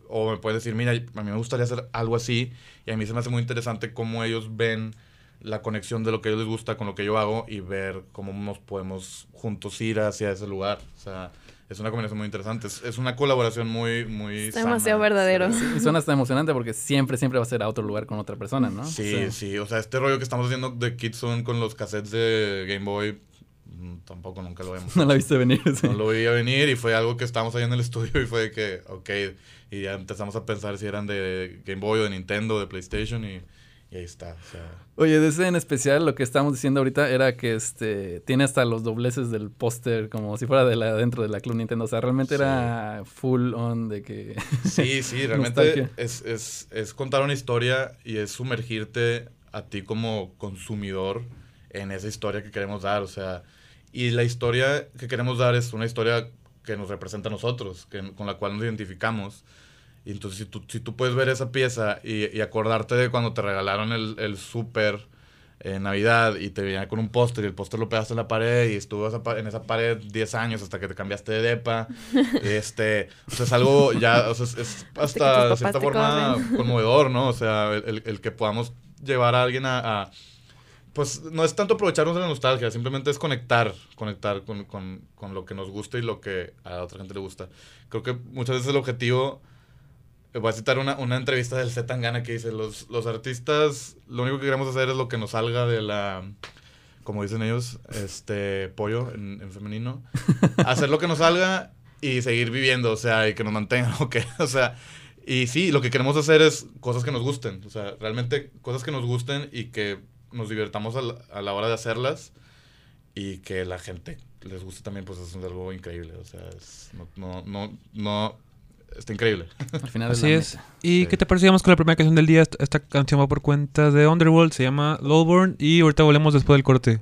O me pueden decir, mira, a mí me gustaría hacer algo así. Y a mí se me hace muy interesante cómo ellos ven la conexión de lo que a ellos les gusta con lo que yo hago y ver cómo nos podemos juntos ir hacia ese lugar. O sea, es una combinación muy interesante. Es, es una colaboración muy, muy Está sana. demasiado verdadero. Sí. Y suena hasta emocionante porque siempre, siempre va a ser a otro lugar con otra persona, ¿no? Sí, O sea, sí, o sea, este rollo que estamos haciendo de Kitsune con los cassettes de Game Boy, tampoco nunca lo vemos. No la viste venir. sí. No lo veía venir y fue algo que estábamos ahí en el estudio y fue de que, ok, y ya empezamos a pensar si eran de Game Boy o de Nintendo, de PlayStation y, y ahí está. O sea, Oye, de ese en especial, lo que estábamos diciendo ahorita era que este tiene hasta los dobleces del póster como si fuera de la dentro de la Club Nintendo. O sea, realmente Sí. era full on de que. sí, sí, realmente es, es, es contar una historia y es sumergirte a ti como consumidor en esa historia que queremos dar. O sea, y la historia que queremos dar es una historia que nos representa a nosotros, que, con la cual nos identificamos. Y entonces si tú, si tú puedes ver esa pieza y, y acordarte de cuando te regalaron el, el súper en Navidad y te venía con un póster y el póster lo pegaste en la pared y estuvo en esa pared 10 años hasta que te cambiaste de depa. este, o sea, es algo ya, o sea, es, hasta de cierta forma conmovedor, ¿no? O sea, el, el- el que podamos llevar a alguien a, a- Pues no es tanto aprovecharnos de la nostalgia, simplemente es conectar, conectar con, con, con lo que nos gusta y lo que a otra gente le gusta. Creo que muchas veces el objetivo eh, Voy a citar una, una entrevista del Z Tangana que dice, los, los artistas lo único que queremos hacer es lo que nos salga de la, como dicen ellos, este pollo en, en femenino, hacer lo que nos salga y seguir viviendo, o sea, y que nos mantengan, ok, o sea, y sí, lo que queremos hacer es cosas que nos gusten, o sea, realmente cosas que nos gusten y que nos divertamos a la, a la hora de hacerlas y que la gente les guste también, pues es algo increíble, o sea, es- no, no, no, no, está increíble. Al final Así es. meta. ¿Y Sí. qué te parece? Con la primera canción del día. Esta- Esta canción va por cuenta de Underworld, se llama Lowborn y ahorita volvemos después del corte.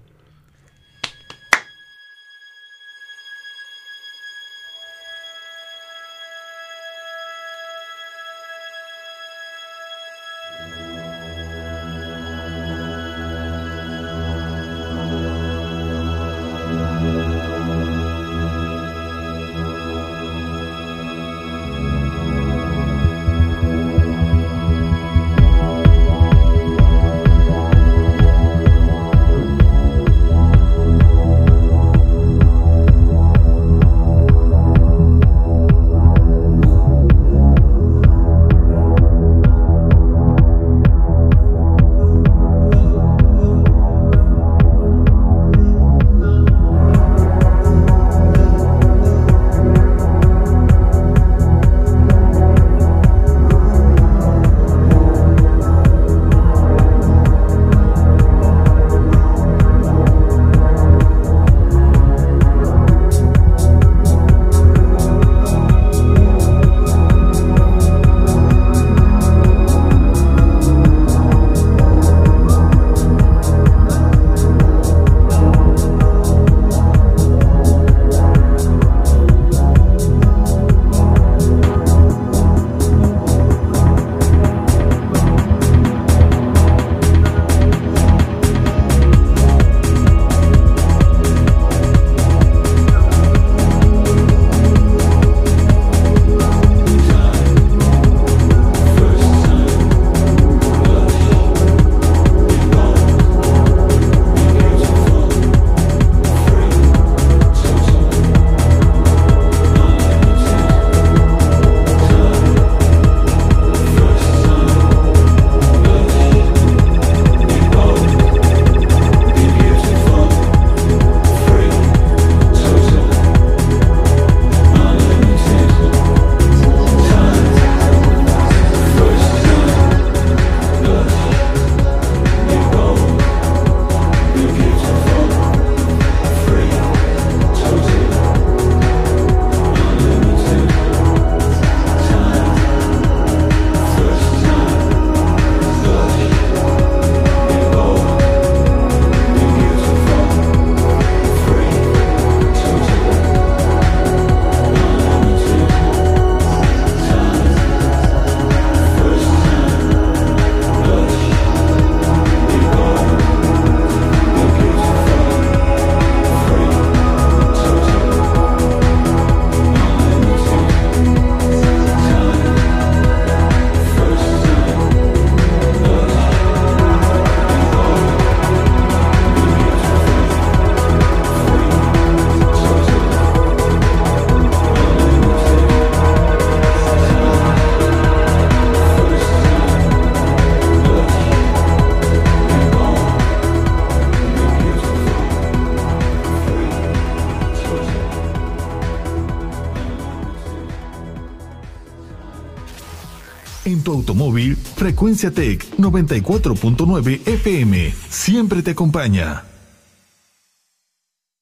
Frecuencia Tech 94.9 FM siempre te acompaña.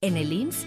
En el IMSS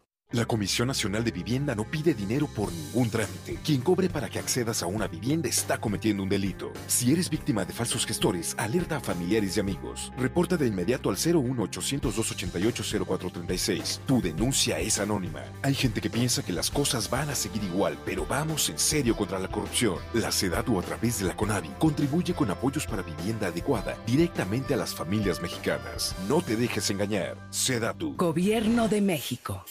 La Comisión Nacional de Vivienda no pide dinero por ningún trámite. Quien cobre para que accedas a una vivienda está cometiendo un delito. Si eres víctima de falsos gestores, alerta a familiares y amigos. Reporta de inmediato al 01-800-288-0436. Tu denuncia es anónima. Hay gente que piensa que las cosas van a seguir igual, pero vamos en serio contra la corrupción. La SEDATU a través de la CONAVI contribuye con apoyos para vivienda adecuada directamente a las familias mexicanas. No te dejes engañar. SEDATU. Gobierno de México.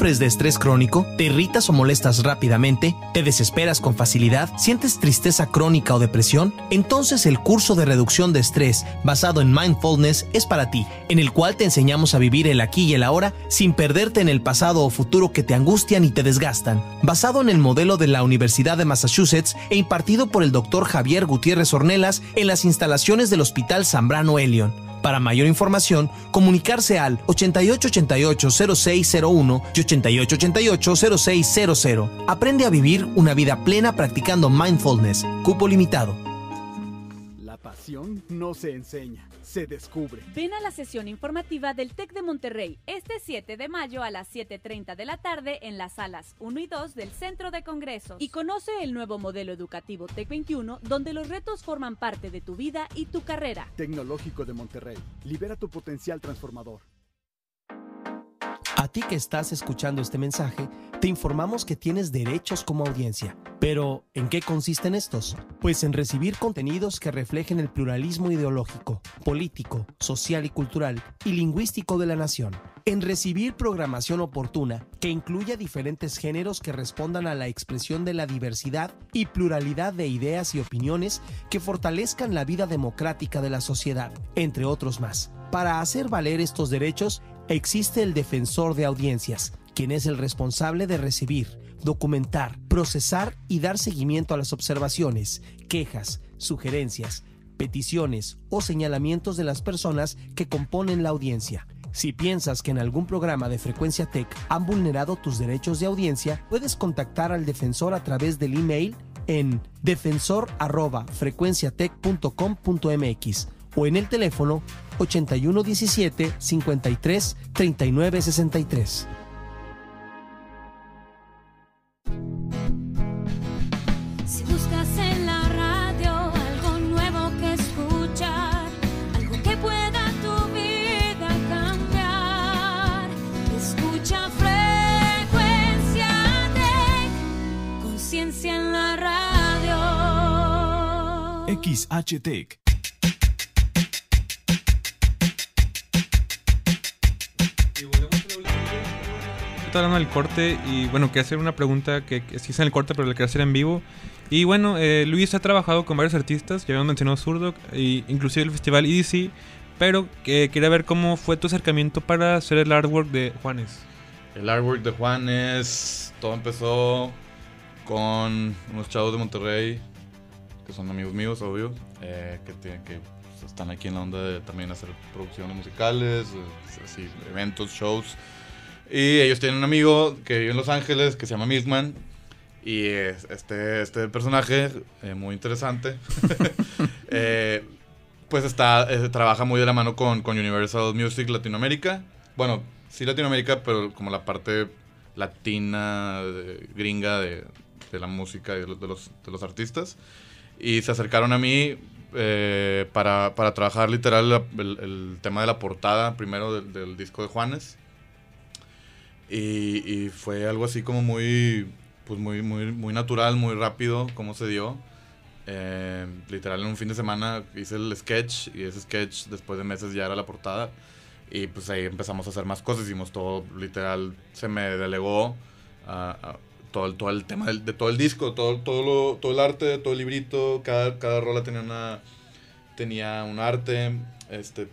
¿Sufres de estrés crónico? ¿Te irritas o molestas rápidamente? ¿Te desesperas con facilidad? ¿Sientes tristeza crónica o depresión? Entonces el curso de reducción de estrés basado en mindfulness es para ti, en el cual te enseñamos a vivir el aquí y el ahora sin perderte en el pasado o futuro que te angustian y te desgastan. Basado en el modelo de la Universidad de Massachusetts e impartido por el Dr. Javier Gutiérrez Ornelas en las instalaciones del Hospital Zambrano Elion. Para mayor información, comunicarse al 8888-0601 y 8888-0600. Aprende a vivir una vida plena practicando mindfulness. Cupo limitado. La pasión no se enseña, se descubre. Ven a la sesión informativa del TEC de Monterrey este 7 de mayo a las 7.30 de la tarde en las salas 1 y 2 del Centro de Congresos y conoce el nuevo modelo educativo TEC 21 donde los retos forman parte de tu vida y tu carrera. Tecnológico de Monterrey, libera tu potencial transformador. A ti que estás escuchando este mensaje, te informamos que tienes derechos como audiencia. Pero, ¿en qué consisten estos? Pues en recibir contenidos que reflejen el pluralismo ideológico, político, social y cultural y lingüístico de la nación. En recibir programación oportuna que incluya diferentes géneros que respondan a la expresión de la diversidad y pluralidad de ideas y opiniones que fortalezcan la vida democrática de la sociedad, entre otros más. Para hacer valer estos derechos, existe el defensor de audiencias, quien es el responsable de recibir, documentar, procesar y dar seguimiento a las observaciones, quejas, sugerencias, peticiones o señalamientos de las personas que componen la audiencia. Si piensas que en algún programa de Frecuencia Tech han vulnerado tus derechos de audiencia, puedes contactar al defensor a través del email en defensor@frecuenciatech.com.mx o en el teléfono 8117 53 39 63. Si buscas en la radio algo nuevo que escuchar, algo que pueda tu vida cambiar, escucha frecuencia Tech, conciencia en la radio. XHTech. Estoy hablando del corte y bueno, quería hacer una pregunta que, que sí es en el corte, pero la quiero hacer en vivo. Y bueno, eh, Luis ha trabajado con varios artistas, ya habíamos mencionado Zurdo, e inclusive el festival EDC, pero que quería ver cómo fue tu acercamiento para hacer el artwork de Juanes. El artwork de Juanes, todo empezó con unos chavos de Monterrey, que son amigos míos, obvio, eh, que, tienen, que pues, están aquí en la onda de también hacer producciones musicales, eh, así, eventos, shows. Y ellos tienen un amigo que vive en Los Ángeles que se llama Milkman. Y es- este, este personaje, eh, muy interesante, eh, pues está, eh, trabaja muy de la mano con, Universal Music Latinoamérica. Bueno, sí Latinoamérica, pero como la parte latina, gringa de, de la música y de de los, de los artistas. Y se acercaron a mí para, para trabajar literal el, tema de la portada primero del disco de Juanes. Y, y fue algo así como muy, pues muy, muy, muy natural, muy rápido, como se dio. Eh, literal, en un fin de semana hice el sketch y ese sketch después de meses ya era la portada. Y pues ahí empezamos a hacer más cosas, hicimos todo, literal, se me delegó a, a todo, el, todo el tema del- de todo el disco, todo, todo, lo- todo el arte, todo el librito, cada, cada rola tenía una tenía un arte, este,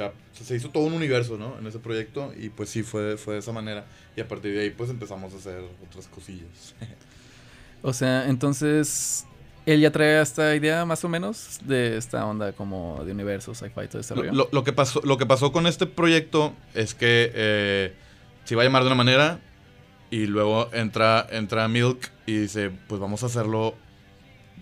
ya se hizo todo un universo, ¿no? En ese proyecto y pues sí, fue, fue de esa manera. Y a partir de ahí pues empezamos a hacer otras cosillas. O sea, entonces él ya trae esta idea más o menos de esta onda como de universo, sci-fi, todo ese Lo, rollo. lo- lo que pasó, lo que pasó con este proyecto es que eh, se iba a llamar de una manera y luego entra, entra Milk y dice, pues vamos a hacerlo,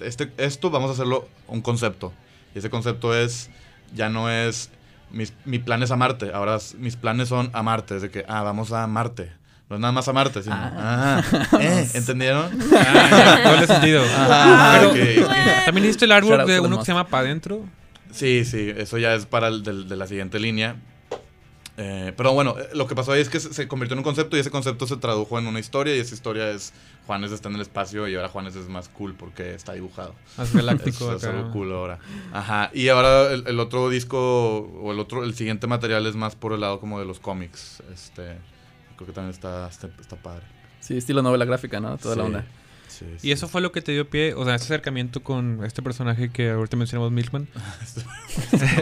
este, esto vamos a hacerlo un concepto. Y ese concepto es, ya no es, mis, mi plan es a Marte, ahora mis planes son a Marte, es de que, ah, vamos a Marte. No es nada más a Marte, sino, ah, ¿eh? ¿entendieron? Ah, ya, doble sentido. Ah, Pero, ok. También hiciste el artwork de uno que se llama Pa' Dentro. Sí, sí, eso ya es para el del- de la siguiente línea. Eh, pero bueno, eh, lo que pasó ahí es que se, convirtió en un concepto y ese concepto se tradujo en una historia y esa historia es Juanes está en el espacio y ahora Juanes es más cool porque está dibujado. Más galáctico Es, es algo cool ahora. Ajá. Y ahora el, el otro disco o el otro, el siguiente material es más por el lado como de los cómics. Este, creo que también está, está, está padre. Sí, estilo novela gráfica, ¿no? Toda la onda. Sí, Y eso fue lo que te dio pie, o sea, ese acercamiento con este personaje que ahorita mencionamos, Milkman.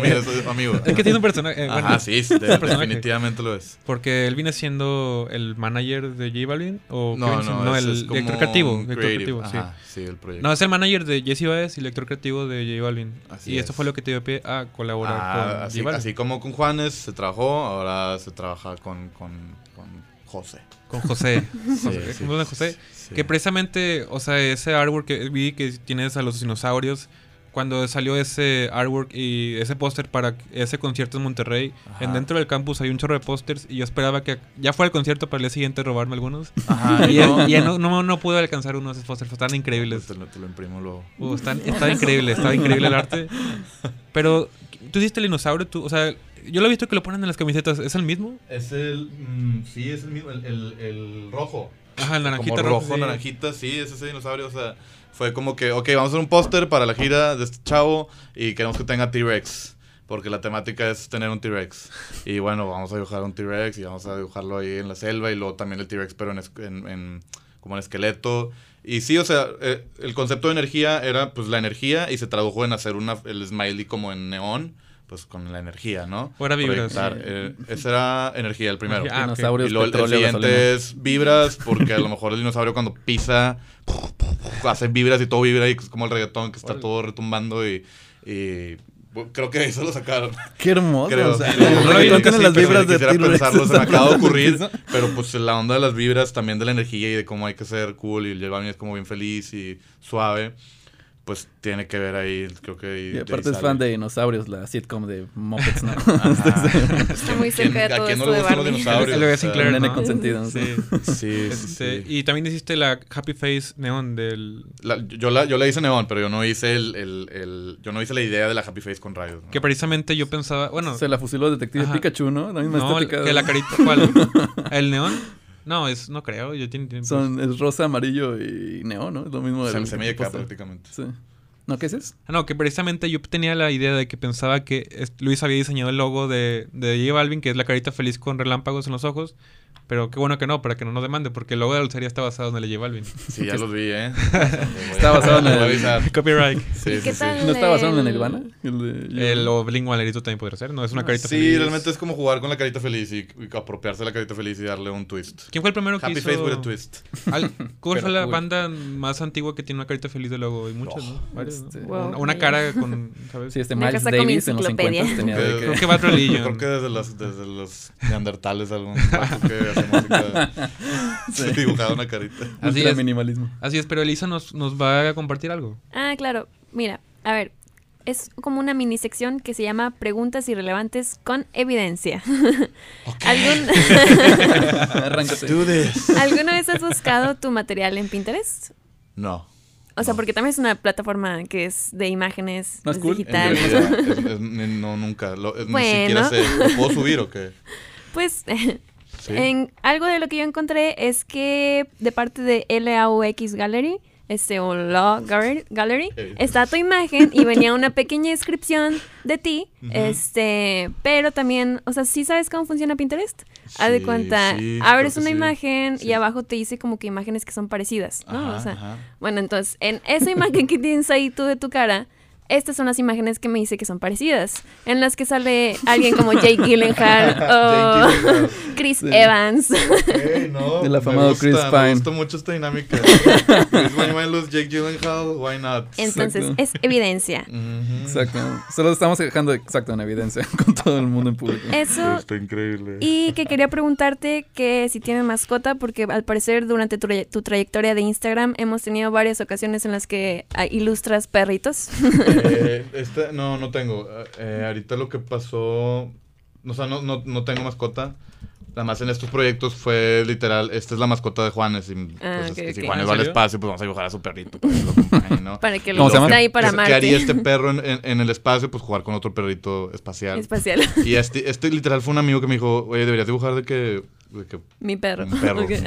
Es amigo. Es que tiene un personaje. eh, Ajá, bueno, sí, de- personaje. definitivamente lo es. Porque él viene siendo el manager de J Balvin. O No, no, el es director creativo. un director creative, creativo, sí. ajá, sí, el proyecto. No, es el manager de Jesse Baez y director creativo de J Balvin. Así y esto es. fue lo que te dio pie a colaborar Ah, con así, J Balvin. así como con Juanes se trabajó, ahora se trabaja con, con, con José. Con José. Sí, José, sí, ¿cómo se llama José? sí. Que precisamente, o sea, ese artwork que vi que tienes a los dinosaurios, cuando salió ese artwork y ese póster para ese concierto en Monterrey, Ajá. en dentro del campus hay un chorro de pósters y yo esperaba que ya fuera el concierto para el día siguiente robarme algunos. Ajá, y no. ya no, no, no pude alcanzar uno de esos pósters, están increíbles. Te lo, te lo imprimo luego. Uh, están- estaba increíble, estaba increíble el arte. Pero tú hiciste el dinosaurio, tú, o sea, yo lo he visto que lo ponen en las camisetas, ¿es el mismo? Es el. mm, sí, es el mismo, el, el, el rojo. Ajá, el naranjita Como rojo, rojo, sí. naranjita, sí, es ese dinosaurio. O sea, fue como que, ok, vamos a hacer un póster para la gira de este chavo y queremos que tenga T-Rex. Porque la temática es tener un T-Rex. Y bueno, vamos a dibujar un T-Rex y vamos a dibujarlo ahí en la selva y luego también el T-Rex, pero en- en- como en esqueleto. Y sí, o sea, eh, el concepto de energía era pues la energía y se tradujo en hacer una, el smiley como en neón, pues con la energía, ¿no? O era vibras. Eh, ese era energía, el primero. Ah, ok. Dinosaurios, Y luego el- siguiente es vibras, porque a lo mejor el dinosaurio cuando pisa hace vibras y todo vibra y es como el reggaetón que está Órale. todo retumbando y, y, creo que eso lo sacaron. Qué hermoso. Creo. o sea, Sí, no, tiene sí, las pero vibras de quisiera pensarlo, se me acaba de ocurrir, pero pues la onda de las vibras también de la energía y de cómo hay que ser cool y el es como bien feliz y suave, pues tiene que ver ahí, creo que... Y aparte es sale. fan de dinosaurios, la sitcom de Muppets, ¿no? Está muy cerca de ¿A todo quién no esto le de gustan los Barbie. dinosaurios? El Sinclair, nene ¿no? consentido, ¿no? Sí. Sí, sí, Este, sí. Y también hiciste la Happy Face neón del... La- yo, la, yo la hice neón, pero yo no hice el, el, el- yo no hice la idea de la Happy Face con rayos. ¿no? Que precisamente yo pensaba, bueno... Se la fusiló Detective Ajá. Pikachu, ¿no? La misma no, estética. que la carita, ¿cuál? ¿El neón? No, es, no creo, yo tiene, tiene- Son, es rosa, amarillo y neón, ¿no? Es lo mismo. Se, se me llega póster. prácticamente. Sí. ¿No qué es eso? Ah, No, que precisamente yo tenía la idea de que pensaba que Luis había diseñado el logo de, de J Balvin, que es la carita feliz con relámpagos en los ojos. Pero qué bueno que no, para que no nos demande, porque el logo de la dulcería está basado en el J Balvin. Sí, ya los vi, ¿eh? Está basado en el-. Copyright. Sí, ¿Y sí, sí. ¿No está basado en El- Nirvana? El de- El o Blink Valerito también podría ser, ¿no? Es una carita Sí, feliz. realmente es como jugar con la carita feliz y, y apropiarse de la carita feliz y darle un twist. ¿Quién fue el primero que Happy hizo? Face with a twist. Al- ¿Cuál Pero fue la cool. banda más antigua que tiene una carita feliz de logo? Hay muchas, ¿no? Varias, ¿no? este, Wow, Una, una cara con, ¿sabes? Sí, este Miles Davis en los enciclopedia. 50 tenía Creo que... que. Creo que desde los, desde los neandertales algún vato que hace música se dibujaba una carita. Así Ultra es. minimalismo. Así es, pero Elisa nos, nos va a compartir algo. Ah, claro. Mira, a ver. Es como una mini sección que se llama Preguntas irrelevantes con evidencia. ¿Algún- Arráncate. Do this. ¿Alguna vez has buscado tu material en Pinterest? No. O sea, No. porque también es una plataforma que es de imágenes ¿No es es cool? En digital. realidad, es- es- ni- no, nunca. Lo- es- Bueno. Ni siquiera sé. ¿Lo puedo subir o qué? Pues Sí. en algo de lo que yo encontré es que de parte de LAUX Gallery, este o Law Gallery, está tu imagen y venía una pequeña descripción de ti, este, pero también, o sea, ¿sí sabes cómo funciona Pinterest? Haz de Sí, cuenta, sí, abres una sí. imagen Sí. y abajo te dice como que imágenes que son parecidas, ¿no? Ajá, o sea, ajá. bueno, entonces, en esa imagen que tienes ahí tú de tu cara, estas son las imágenes que me dice que son parecidas, en las que sale alguien como Jake Gyllenhaal o Jake Gyllenhaal. Chris Sí. Evans. No, El me afamado gusta, Chris Me Pine. gustó mucho esta dinámica. Chris Bañuelos, Jake Gyllenhaal, why not? Entonces, Exacto. es evidencia. Exacto. Solo estamos dejando exacto en evidencia con todo el mundo en público. Eso. Está increíble. Y que quería preguntarte que si tienen mascota, porque al parecer durante tu, tra- tu trayectoria de Instagram hemos tenido varias ocasiones en las que ah, ilustras perritos. Eh, este, no, no tengo. Eh, ahorita lo que pasó, o sea, no, no, no tengo mascota. Además, en estos proyectos fue literal, esta es la mascota de Juanes. Y, pues, Ah, es ok, que si. Juanes ¿En va al espacio, pues vamos a dibujar a su perrito para que lo acompañe, ¿no? Para que lo ¿Cómo se llama? esté ahí para ¿Qué- amarte. ¿Qué haría este perro en, en- en el espacio? Pues jugar con otro perrito espacial. Espacial. Y este, este literal fue un amigo que me dijo, oye, deberías dibujar de que... de que Mi perro. Un perro, Ok. un,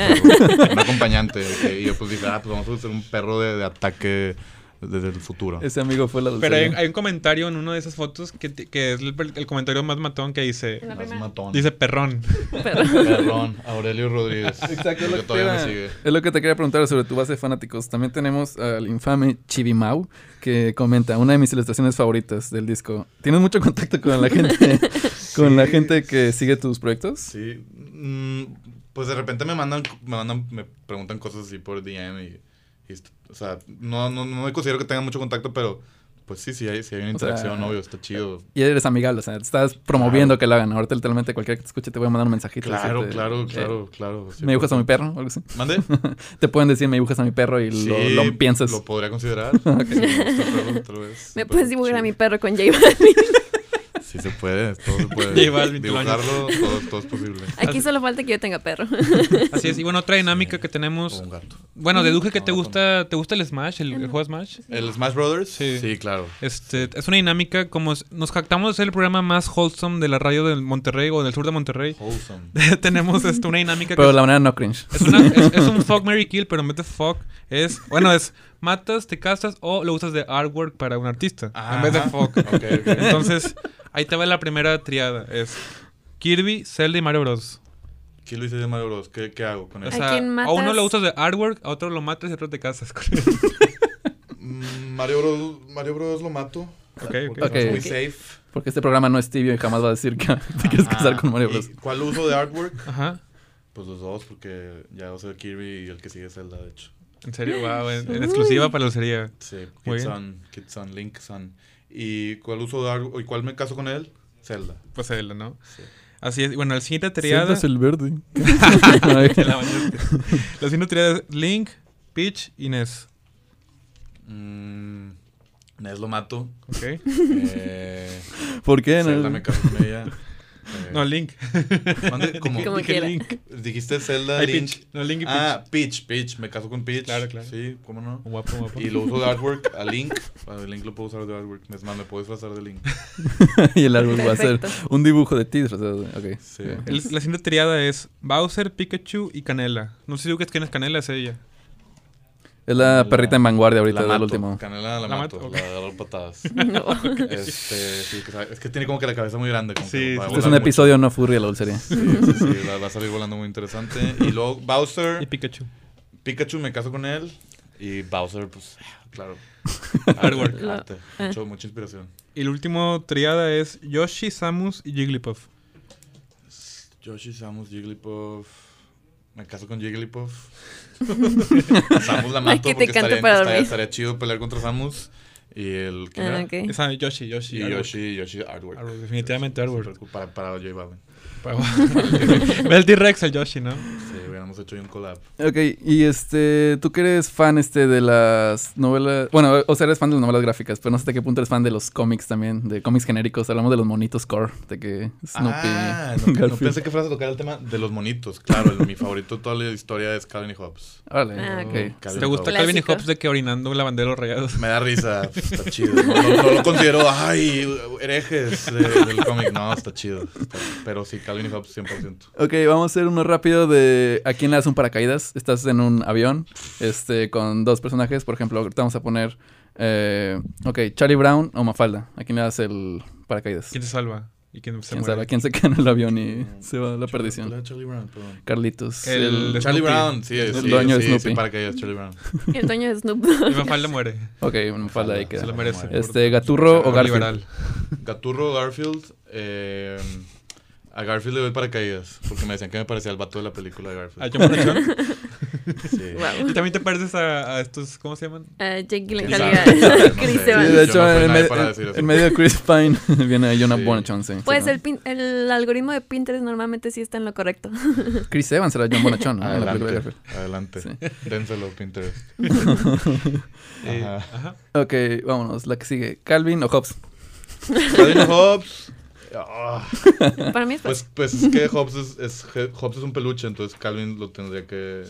perro, un acompañante. y yo pues dije, ah, pues vamos a hacer un perro de, de ataque desde el futuro. Ese amigo fue la Pero hay, dulcería. hay un comentario en una de esas fotos que, que es el, el comentario más matón que dice. Más matón. Dice perrón. Perrón, Aurelio Rodríguez. Exacto, es lo, que que todavía te me sigue. es lo que te quería preguntar sobre tu base de fanáticos. También tenemos al infame Chivimau, que comenta, una de mis ilustraciones favoritas del disco. ¿Tienes mucho contacto con la gente, con la gente que sigue tus proyectos? Sí. mm, pues de repente me mandan, me mandan, me preguntan cosas así por DM y, y o sea, no, no, no me considero que tenga mucho contacto, pero pues sí, sí hay, sí hay una O sea, interacción, obvio, está chido. Y eres amigable, o sea, estás promoviendo que lo hagan. Ahorita literalmente cualquiera que te escuche te voy a mandar un mensajito. Claro, decirte, claro, eh, claro, claro. ¿Me dibujas a mi perro o algo así? ¿Mande? te pueden decir, me dibujas a mi perro y lo, Sí, lo piensas. Lo podría considerar. Ok. Sí, me gusta el perro, tal vez. ¿Me Pero puedes dibujar a chido. mi perro con J Balvin? Sí se puede, todo se puede. Lo Dibujarlo, todo, todo es posible. Aquí solo falta que yo tenga perro. Así es. Y bueno, otra dinámica que tenemos. O un gato. Bueno, deduje que te gusta, ¿te gusta el Smash? ¿El, el juego Smash? ¿El Smash Brothers? Sí. Sí, claro. Este, es una dinámica como nos jactamos de ser el programa más wholesome de la radio del Monterrey o del sur de Monterrey. Wholesome. Tenemos esto, una dinámica Pero que de la manera no cringe. es, una- es- es un fuck, Mary kill, pero en vez de fuck es, bueno, es matas, te casas o lo usas de artwork para un artista en vez de fuck. Ok, ok. Entonces, ahí te va la primera triada, es Kirby, Zelda y Mario Bros. ¿Qué lo hice de Mario Bros? ¿Qué, qué hago con O eso? ¿A sea, quién a uno matas? lo usas de artwork, a otro lo matas y a otro te casas con él. Mm, Mario Bros. Mario Bros. lo mato. Ok, ok. Porque es muy Ok. safe. Porque este programa no es tibio y jamás va a decir que te quieres casar Ajá. con Mario ¿Y Bros. ¿Cuál uso de artwork? Ajá. Pues los dos, porque ya uso el Kirby y el que sigue es Zelda, de hecho. En serio, wow, en, en exclusiva para la lucería. Sí, Kid. Son, Kid Son, Link Son. ¿Y cuál uso de artwork? ¿Y cuál me caso con él? Zelda. Pues Zelda, ¿no? Sí. Así es. Bueno, la siguiente triada. Sientas el verde. La. La siguiente triada es Link, Peach y Ness. Mm, Ness lo mato. Ok. Eh, ¿Por qué? Zelda No? me caso con ella. No, Link. ¿Cómo? Como Dije. Link. Dijiste Zelda, Ay, Link. Peach. No, Link y Peach. Ah, Peach, Peach. Me caso con Peach. Claro, claro. Sí, ¿cómo no? Guapo, guapo. Y lo uso de artwork a Link. A Link lo puedo usar de artwork. Es más, me puedo disfrazar de Link. y el árbol va a ser un dibujo de ti. disfrazado de- Ok. Sí. El- la siguiente triada es Bowser, Pikachu y Canela. No sé si tú que quién es Canela, es ella. Es la perrita en vanguardia ahorita La último. Canela la, La mato. mato. La de dar patadas. No. Este, sí, que sabe- es que tiene como que la cabeza muy grande. Como Sí, que sí, va a Este es un mucho. episodio no furry de la dulcería. Sí, sí, sí, la- va a salir volando muy interesante. Y luego Bowser. Y Pikachu. Pikachu me caso con él. Y Bowser, pues, claro. Artwork. Arte. eh. Mucho- mucha inspiración. Y el último triada es Yoshi, Samus y Jigglypuff. Yoshi, Samus, Jigglypuff. Me caso con Jigglypuff. Samus la Ay, mato que te porque estaría, para estaría- chido pelear contra Samus. Y el. ¿quién Ah. Esa Yoshi, Yoshi. Y. Yoshi, Yoshi Artwork. Artwork, definitivamente Artwork. Para, para J Balvin. Ve el T-Rex, el Yoshi, ¿no? Sí, hubiéramos hecho un collab. Ok, y este, tú que eres fan este de las novelas, bueno, o sea, eres fan de las novelas gráficas, pero no sé hasta qué punto eres fan de los cómics también, de cómics genéricos, hablamos de los monitos core, de que Snoopy, Ah, no, pensé que fueras a tocar el tema de los monitos. Claro, el- mi favorito de toda la historia es Calvin y Hobbes. Órale, Ah, ok. Calvin ¿Te Hobbes. Calvin y. Hobbes de que orinando lavanderos rayados? Me da risa, está chido. No, no- no lo considero, ay, herejes de- del cómic. No, está chido. Está- pero sí, Calvin y Hobbes 100%. Ok, vamos a hacer uno rápido de a quién le das un paracaídas. Estás en un avión este, con dos personajes. Por ejemplo, ahorita vamos a poner, eh, ok, Charlie Brown o Mafalda. ¿A quién le das el paracaídas? ¿Quién te salva? Y quién se ¿Quién muere. sabe? ¿Quién se cae en el avión y se va a la perdición? ¿cuál era Charlie Brown? Perdón. Carlitos. El de Charlie Snoopy. Brown, sí, El sí, dueño de sí, Snoopy. sí, Charlie Brown. El dueño de Snoop. Y Mafalda muere. Ok, ahí queda. Se lo merece. Este, Gaturro o Garfield. liberal. Gaturro Garfield. Eh, a Garfield le doy paracaídas. Porque me decían que me parecía el vato de la película de Garfield. ¿A John sí. Wow. ¿Y también te pareces a, a estos, ¿cómo se llaman? Ah, Jake Gyllenhaal Chris. Evans. Sí, de hecho, no en, med- medio de Chris Pine viene ahí Jonah Sí. Bonachon, sí. Pues Sí, el, pin- el algoritmo de Pinterest normalmente sí está en lo correcto. Chris Evans era John Bonachon, ¿no? En la película de Adelante, Garfield. adelante. Sí. Dénselo, Pinterest. Eh, Ajá. ajá. Ok, vámonos. La que sigue. Calvin o Hobbes. Calvin Hobbes. Ah. Para mí es Pues, pues es que Hobbes es, es, Hobbes es un peluche, entonces Calvin lo tendría que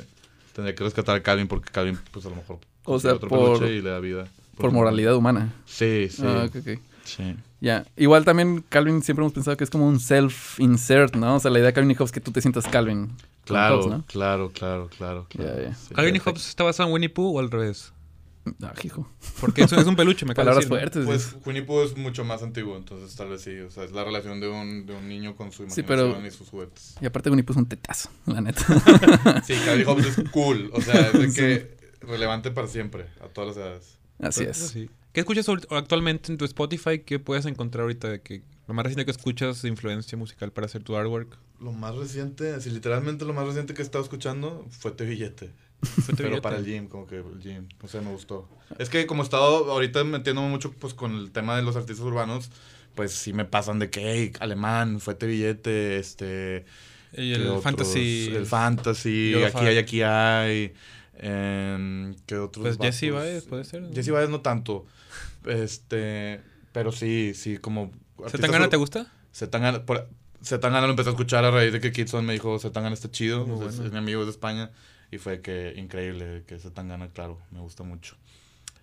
tendría que rescatar a Calvin porque Calvin pues a lo mejor O consigue sea, otro por- peluche y le da vida. Por moralidad humana. Sí, sí. Ah, ok, ok. Sí. Ya. Igual también Calvin siempre hemos pensado que es como un self-insert, ¿no? O sea, la idea de Calvin y Hobbes es que tú te sientas Calvin. Claro, Hobbes, ¿no? claro, claro, claro, claro. Sí, ¿Calvin y. Hobbes está basado en Winnie Pooh o al revés? Ah, hijo. Porque es, es un peluche, me Palabras decir, ¿no? fuertes. Pues Pooh es mucho más antiguo, entonces tal vez sí. O sea, es la relación de un, de un niño con su Sí, imaginación pero- y sus juguetes. Y aparte Pooh es un tetazo, la neta. Sí, Calvin Hobbes es cool. O sea, es de que relevante para siempre, a todas las edades. Así Eso es. sí. ¿Qué escuchas actualmente en tu Spotify? ¿Qué puedes encontrar ahorita de que lo más reciente que escuchas de influencia musical para hacer tu artwork? Lo más reciente, así literalmente lo más reciente que he estado escuchando fue Te Billete. Te Pero para el gym, como que el gym. O sea, me gustó. Es que como he estado ahorita metiéndome mucho pues con el tema de los artistas urbanos, pues sí me pasan de que, hey, alemán, fue Te Billete, este... Y ¿qué el otros? fantasy. El fantasy, aquí hay, aquí hay. em, ¿Qué otros? Pues Jesse? Baez, puede ser. Jesse Baez no tanto. Este, pero sí, sí, como... artistas ¿Zetangana ur- te gusta? Zetangana, por, Zetangana lo empecé a escuchar a raíz de que Kitson me dijo, Zetangana está chido, Muy o sea, es, bueno. es mi amigo es de España, y fue que increíble que Zetangana, claro, me gusta mucho.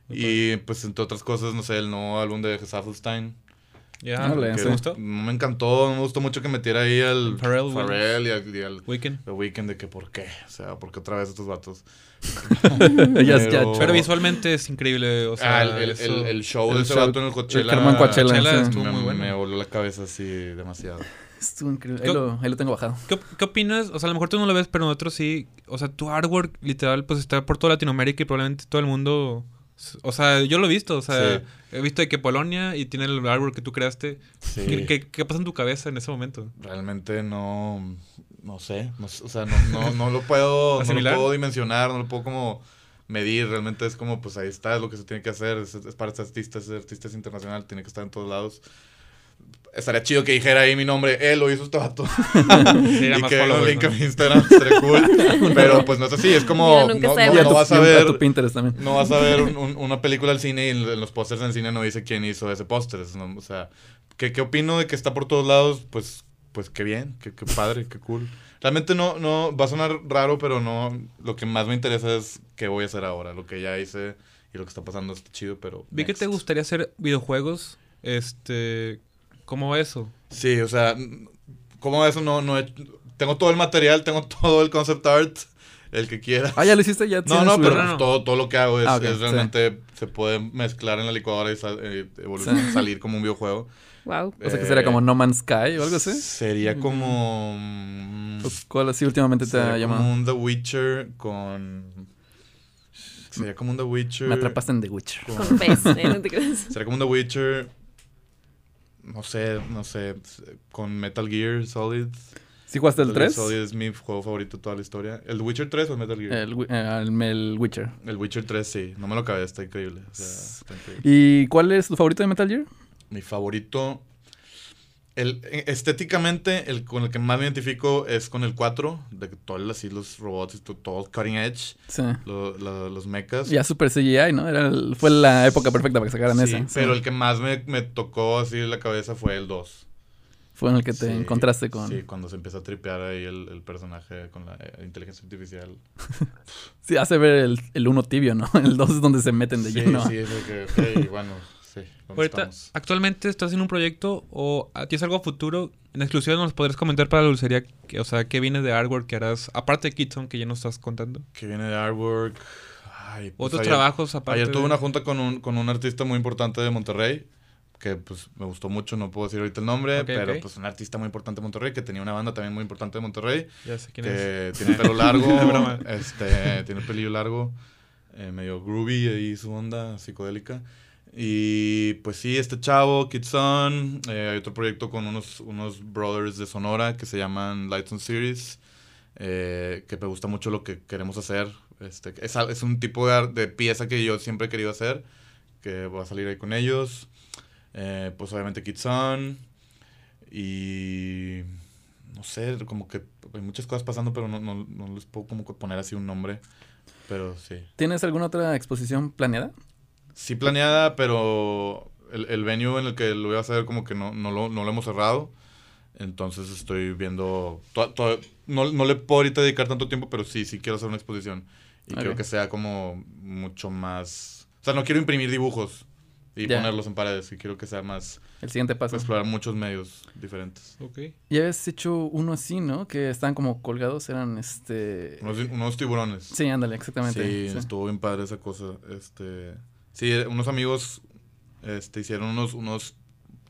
Y pues entre otras cosas, no sé, el nuevo álbum de Saffelstein. Ya, Órale, ¿te sí. gustó? No me encantó, me gustó mucho que metiera ahí al Pharrell Pharrell y al, y al Weekend. The Weeknd de que por qué, o sea, porque otra vez estos vatos. Pero- Pero visualmente es increíble. O sea, Ah, el, el- eso- el- el show el de ese show- vato en el Coachella. el Coachella, Coachella sí. estuvo me, muy bueno. me voló la cabeza así demasiado. Estuvo increíble. Ahí lo, ahí lo tengo bajado. ¿Qué, qué opinas? O sea, a lo mejor tú no lo ves, pero nosotros sí. O sea, tu artwork literal pues está por toda Latinoamérica y probablemente todo el mundo... O sea, yo lo he visto. O sea, Sí. he visto de que Polonia y tiene el artwork que tú creaste. Sí. ¿Qué, qué, qué pasa en tu cabeza en ese momento? Realmente no, no sé, no o sea, no, no, no lo puedo, no lo puedo dimensionar, no lo puedo como medir, realmente es como, pues ahí está, es lo que se tiene que hacer, es, es para este artista, es artista es internacional, tiene que estar en todos lados. Estaría chido que dijera ahí mi nombre, él lo hizo este vato. Y más que followers, link a mi Instagram, estaría cool. Pero pues no es así, es como, Mira, no, no- vas a ver... tu Pinterest también. No vas a ver un- un- una película al cine y en los pósters en cine no dice quién hizo ese póster. ¿no? O sea, ¿qué, ¿qué opino de que está por todos lados? Pues, pues qué bien, qué, qué padre, qué cool. Realmente no, no, va a sonar raro, pero no, lo que más me interesa es qué voy a hacer ahora. Lo que ya hice y lo que está pasando está chido, pero... Vi que te gustaría hacer videojuegos. Este... ¿Cómo eso? Sí, o sea, como eso no, no he- tengo todo el material, tengo todo el concept art, el que quiera. Ah, ya lo hiciste, ya No, no, pero no, pues no. todo, todo lo que hago es, Ah, ok, es sí. realmente se puede mezclar en la licuadora y sal- eh, evolu- salir como un videojuego. Wow. O sea, que sería Eh, como No Man's Sky o algo así. Sería como. mm, Pues, ¿Cuál así últimamente te sería ha llamado? como un The Witcher con. Sería como un The Witcher. Me atrapaste en The Witcher. con- Con pez, ¿eh? No te creas. Sería como un The Witcher. No sé, no sé. Con Metal Gear Solid. ¿Sí jugaste el Metal Gear 3? Solid es mi juego favorito de toda la historia. ¿El Witcher 3 o el Metal Gear? El, eh, el, el Witcher. El Witcher 3, sí. No me lo acabé, está increíble. O sea, está increíble. ¿Y cuál es tu favorito de Metal Gear? Mi favorito. El, eh, estéticamente, el con el que más me identifico es con el 4. De todos así los robots y to- todo cutting edge. Sí. lo- lo- los mechas. Ya super CGI, ¿no? Era el- fue la época perfecta para que sacaran Sí, ese. Sí. pero el que más me, me tocó así en la cabeza fue el 2. Fue en el que te Sí, encontraste con... Sí, cuando se empieza a tripear ahí el, el personaje con la eh, inteligencia artificial. Sí, hace ver el, el uno tibio, ¿no? El 2 es donde se meten de Sí, lleno. sí, es de que, bueno, sí. ¿dónde Ahorita, estamos? actualmente estás en un proyecto o a ti es algo a futuro. En exclusiva nos podrías comentar para la dulcería, que, o sea, qué viene de artwork que harás, aparte de Kitson, que ya nos estás contando. Que viene de artwork. Ay, pues Otros ayer- trabajos aparte. Ayer tuve de- una junta con un, con un artista muy importante de Monterrey que pues me gustó mucho, no puedo decir ahorita el nombre, Ok, pero ok. pues un artista muy importante de Monterrey, que tenía una banda también muy importante de Monterrey. Ya sé quién que es. tiene pelo largo, este, tiene el pelillo largo, eh, medio groovy ahí su onda psicodélica. Y pues sí, este chavo, Kidson, eh, hay otro proyecto con unos, unos brothers de Sonora que se llaman Lights on Series, eh, que me gusta mucho lo que queremos hacer. Este, es, es un tipo de, de pieza que yo siempre he querido hacer, que voy a salir ahí con ellos. Eh, pues obviamente Kidson. Y no sé, como que hay muchas cosas pasando, pero no, no, no les puedo como poner así un nombre. Pero sí. ¿Tienes alguna otra exposición planeada? Sí planeada, pero el, el venue en el que lo voy a hacer como que no, no, lo, no lo hemos cerrado. Entonces estoy viendo... to- to- no, no le puedo ahorita dedicar tanto tiempo, pero sí, sí quiero hacer una exposición. Y Ok. quiero que sea como mucho más... O sea, no quiero imprimir dibujos y Ya. ponerlos en paredes. Y quiero que sea más... El siguiente paso. Explorar muchos medios diferentes. Ok. Ya habías hecho uno así, ¿no? Que estaban como colgados, eran este... Unos, unos tiburones. Sí, ándale, exactamente. Sí, Sí. estuvo bien padre esa cosa. Este, sí, eh, unos amigos este, hicieron unos, unos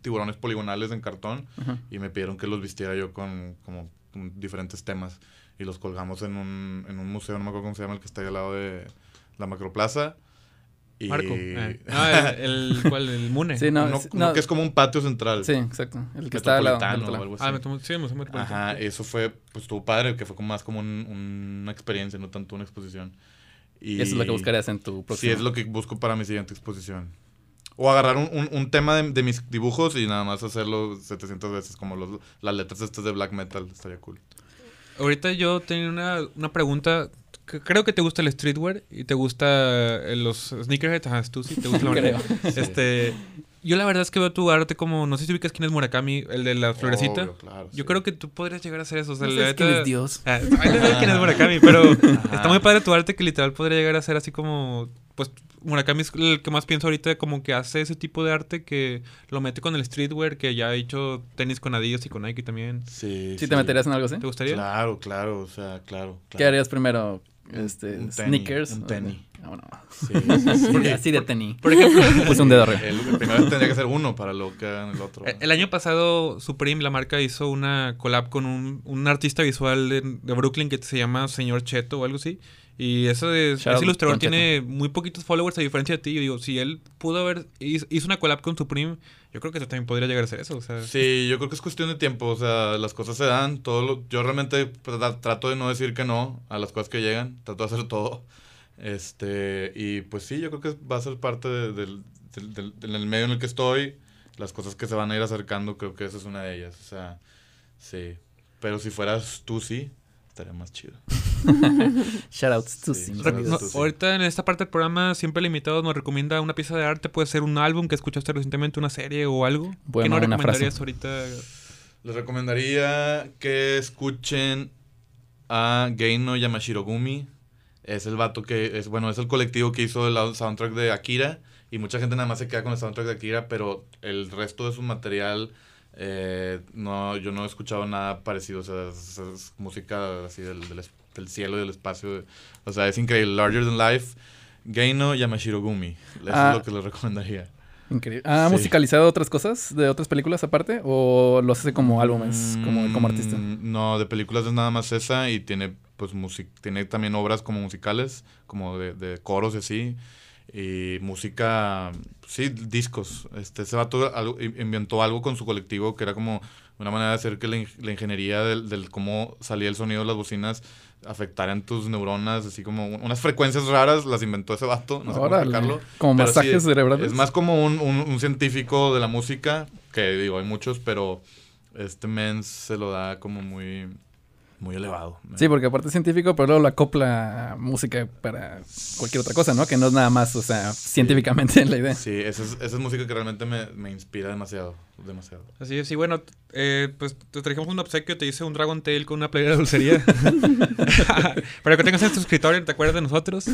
tiburones poligonales en cartón y me pidieron que los vistiera yo con como con diferentes temas y los colgamos en un, en un museo, no me acuerdo cómo se llama, el que está ahí al lado de la Macroplaza. Y... Marco. Eh, no, el- el- ¿cuál? El Mune. Sí, no, sí, no. que es como un patio central. Sí, exacto. El que está al lado o algo así. Ah, Metro- sí, Museo Metropolitano. Ajá, eso fue, pues estuvo padre, que fue como más como un- una experiencia, no tanto una exposición. Y eso es lo que buscarías en tu Sí, próxima. es lo que busco para mi siguiente exposición. O agarrar un, un- un tema de, de mis dibujos y nada más hacerlo 700 veces, como los, las letras estas de black metal, estaría cool. Ahorita yo tenía una, una pregunta. Creo que te gusta el streetwear y te gusta eh, los sneakerheads. Ajá, tú sí, te gusta la. Este, yo la verdad es que veo tu arte como, no sé si ubicas quién es Murakami, el de la florecita. Obvio, claro, yo sí. creo que tú podrías llegar a hacer eso. O sea, No sabes quién es Dios. Ah, veo quién es Murakami, pero está muy padre tu arte que literal podría llegar a ser así como, pues Murakami es el que más pienso ahorita como que hace ese tipo de arte que lo mete con el streetwear, que ya ha hecho tenis con Adidas y con Nike también. Sí, ¿Sí te meterías en algo así? ¿Te gustaría? Claro, claro, o sea, claro. ¿Qué claro. harías primero? Este, Un tenis, sneakers. un tenis. Ah, bueno. Sí, sí, sí. Así de tenis. Por ejemplo, Puse un dedo arriba. El, el primero tendría que ser uno para lo que hagan el otro. El- El año pasado Supreme, la marca, hizo una collab con un, un artista visual de, de Brooklyn que se llama Señor Cheto o algo así. Y eso Shout out ese ilustrador tiene muy poquitos followers a diferencia de ti. Yo digo, si él pudo haber, hizo, una collab con Supreme, yo creo que tú también podría llegar a hacer eso. O sea, Sí, yo creo que es cuestión de tiempo, o sea, las cosas se dan, todo lo- yo realmente tra- trato de no decir que no a las cosas que llegan, trato de hacer todo, este, y pues sí, yo creo que va a ser parte de- del, del, del- del medio en el que estoy, las cosas que se van a ir acercando, creo que esa es una de ellas, o sea, sí, pero si fueras tú sí, estaría más chido. Shoutouts to Sí. No, ahorita en esta parte del programa, siempre el invitado nos recomienda una pieza de arte. Puede ser un álbum que escuchaste recientemente, una serie o algo. ¿Qué nos una frase. recomendarías ahorita? Les recomendaría que escuchen a Geino Yamashirogumi. Es el vato que es, bueno, es el colectivo que hizo el soundtrack de Akira. Y mucha gente nada más se queda con el soundtrack de Akira, pero el resto de su material, eh, no, yo no he escuchado nada parecido. O sea, es, es música así del, del, del cielo y del espacio. O sea, es increíble. Larger Than Life. Geino Yamashirogumi. Eso Ah. es lo que les recomendaría. Increíble. ¿Ha Sí. musicalizado otras cosas de otras películas aparte? ¿O lo hace como álbumes, como, como artista? Mm, No, de películas es nada más esa y tiene pues music tiene también obras como musicales, como de, de coros y así. Y música, sí, discos. Este, ese vato algo- in- inventó algo con su colectivo que era como una manera de hacer que la, la ingeniería del, del cómo salía el sonido de las bocinas afectara en tus neuronas, así como un- unas frecuencias raras las inventó ese vato, no sé cómo Órale. explicarlo. Como sí, masajes cerebrales. Es más como un, un- un científico de la música, que digo, hay muchos, pero este men se lo da como muy, muy elevado. Sí, porque aparte es científico, pero luego lo acopla a música para cualquier otra cosa, ¿no? Que no es nada más, o sea, científicamente la idea. Sí, esa es, esa es música que realmente me, me inspira demasiado, demasiado. Así es, y bueno, eh, pues te trajimos un obsequio, te hice un Dragon Tail con una playera de dulcería. Para que tengas en tu escritorio, te acuerdas de nosotros.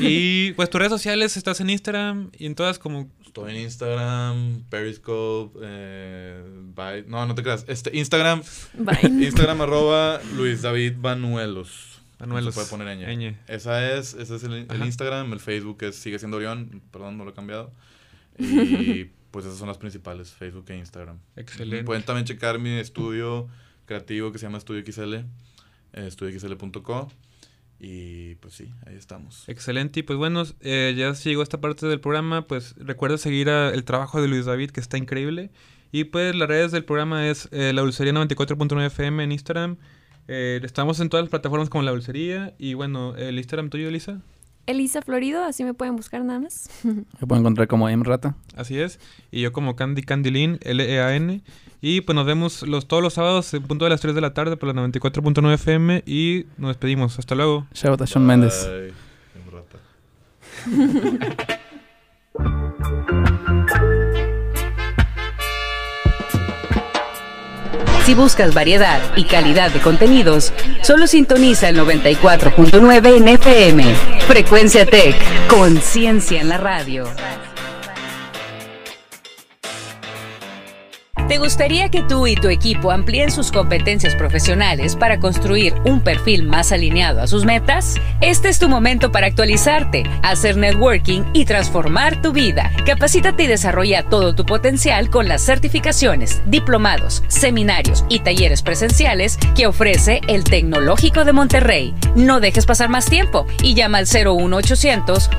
Y pues tus redes sociales, estás en Instagram y en todas como... Estoy en Instagram, Periscope, eh, no, no te creas, este, Instagram, Vine. Instagram arroba Luis David Banuelos. Banuelos. No se puede poner ñ. Ñ. Esa es, ese es el. Instagram, el Facebook es, sigue siendo Orión, perdón, no lo he cambiado. Y pues esas son las principales, Facebook e Instagram. Excelente. Pueden también checar mi estudio creativo que se llama Estudio XL, eh, estudioxl.co. Y pues sí, ahí estamos. Excelente, y pues bueno, eh, ya se llegó esta parte del programa, pues recuerda seguir a el trabajo de Luis David, que está increíble. Y pues las redes del programa es eh, la dulcería 94.9 FM en Instagram. Eh, estamos en todas las plataformas como la dulcería. Y bueno, el Instagram tuyo, Elisa. Elisa Florido, así me pueden buscar nada más. Me pueden encontrar como M-Rata. Así es. Y yo como Candy Candylin, L-E-A-N. Y pues nos vemos los, todos los sábados en punto de las 3 de la tarde por la 94.9 FM. Y nos despedimos. Hasta luego. Shout out a Shawn Si buscas variedad y calidad de contenidos, solo sintoniza el 94.9 en FM. Frecuencia Tech, conciencia en la radio. ¿Te gustaría que tú y tu equipo amplíen sus competencias profesionales para construir un perfil más alineado a sus metas? Este es tu momento para actualizarte, hacer networking y transformar tu vida. Capacítate y desarrolla todo tu potencial con las certificaciones, diplomados, seminarios y talleres presenciales que ofrece el Tecnológico de Monterrey. No dejes pasar más tiempo y llama al 01800